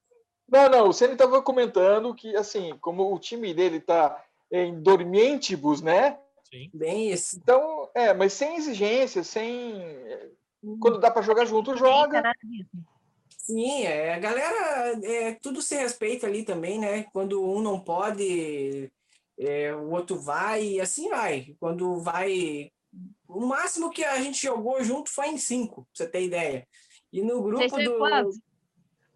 Não, não, o Ceni estava comentando que, assim, como o time dele está em dormientibus, né? Sim. Bem isso. Então, é, mas sem exigência, sem. Quando dá para jogar junto, joga. Sim, é, a galera, é, tudo se respeita ali também, né? Quando um não pode, é, o outro vai, e assim vai. Quando vai. O máximo que a gente jogou junto foi em cinco, pra você ter ideia. E no grupo do. quantos?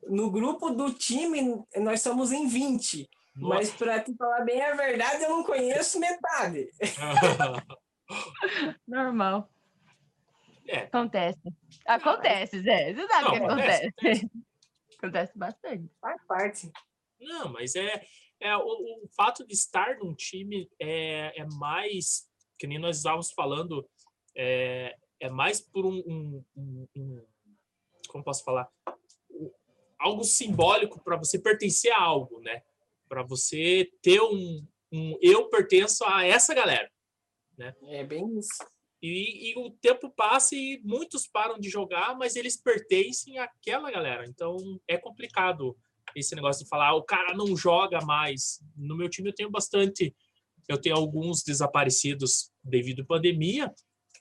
No grupo do time, nós somos em 20. Mas para te falar bem a verdade, eu não conheço metade. *laughs* Normal. É. Acontece. Acontece, Zé. Você sabe o que Não, acontece. acontece, *laughs* Acontece bastante. Faz parte. Não, mas é, é o, o fato de estar num time é, é mais, que nem nós estávamos falando, é, é mais por um, um- um- um- como posso falar, algo simbólico para você pertencer a algo, né? Para você ter um, um eu pertenço a essa galera. É bem isso. E, e o tempo passa e muitos param de jogar, mas eles pertencem àquela galera. Então é complicado esse negócio de falar, "Ah, o cara não joga mais. No meu time eu tenho bastante, eu tenho alguns desaparecidos devido à pandemia,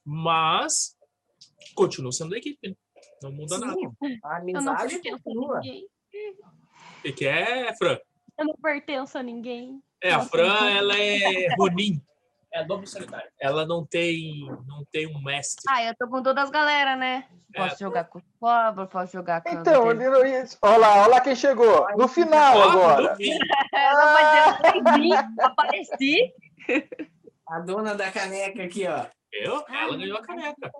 mas continuo sendo da equipe. né? Não muda nada. Sim, a Eu não amizade a continua. O que é, Fran? Eu não pertenço a ninguém. É, a Fran, ela é *laughs* Ronin. É lobo solitário. Ela não tem, não tem um mestre. Ah, eu tô com todas as galera, né? Posso É. jogar com o Cobra, posso jogar com Então, o ele não ia- olha lá, olha lá quem chegou. No final agora. Ela vai dizer, "Oi, vim, apareci. *laughs* A dona da caneca aqui, ó. Eu? Ela ganhou a caneca.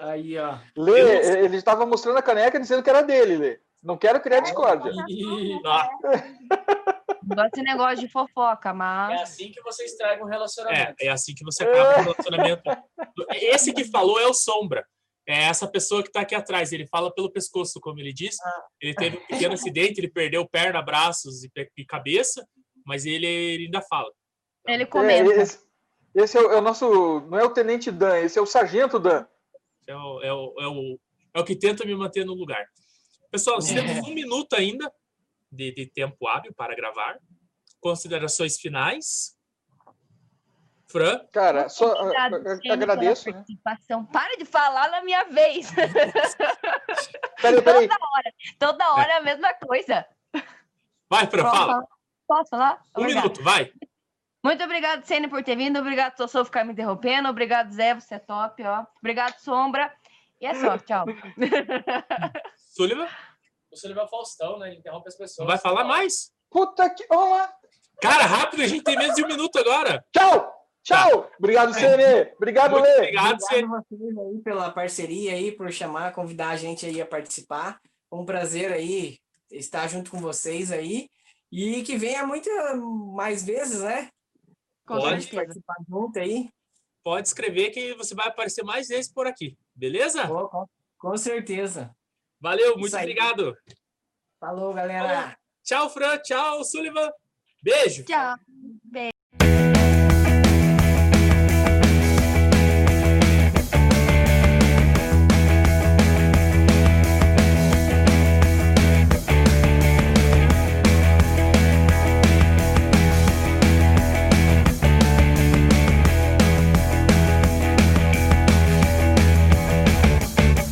Aí, ó. Lê, ele estava mostrando a caneca dizendo que era dele, Lê. Não quero criar discórdia. Ih, ah, *laughs* Não gosto desse negócio de fofoca, É mas. assim que você estraga um relacionamento. É, é assim que você acaba o relacionamento. *laughs* Esse que falou é o Sombra. É essa pessoa que está aqui atrás. Ele fala pelo pescoço, como ele disse. Ele teve um pequeno acidente, ele perdeu perna, braços e, e cabeça, mas ele, ele ainda fala. Ele É, comenta. esse esse é, o, é o nosso. Não é o Tenente Dan, esse é o Sargento Dan. É o, é o, é o, é o que tenta me manter no lugar. Pessoal, nós temos um minuto ainda de, de tempo hábil para gravar. Considerações finais. Fran, Cara, só a- Obrigado, a- Jenny, pela agradeço. Né? Para de falar na minha vez. *laughs* Peraí, peraí. Toda hora é a mesma coisa. vai, Fran, Posso fala. falar? Posso falar? Um Obrigada. minuto, vai. Muito obrigado, Sene, por ter vindo. Obrigado, Sossô, por ficar me interrompendo. Obrigado, Zé, você é top, ó. Obrigado, Sombra. E é só, tchau. *laughs* Sullivan, Você levar o Faustão, né? Ele interrompe as pessoas. não vai falar mais? Puta que. Lá. Cara, rápido, a gente tem menos de um minuto agora. Tchau! Tchau! Obrigado, Cene. Obrigado, Muito Lê. obrigado. Obrigado vocês aí pela parceria aí, por chamar, convidar a gente aí a participar. Foi um prazer aí estar junto com vocês aí. E que venha muito mais vezes, né? Com Pode. Participar junto aí? Pode escrever que você vai aparecer mais vezes por aqui. Beleza? Pô, com, com certeza. Valeu, muito obrigado. Falou, galera. Tchau, Fran. Tchau, Sullivan. Beijo. Tchau.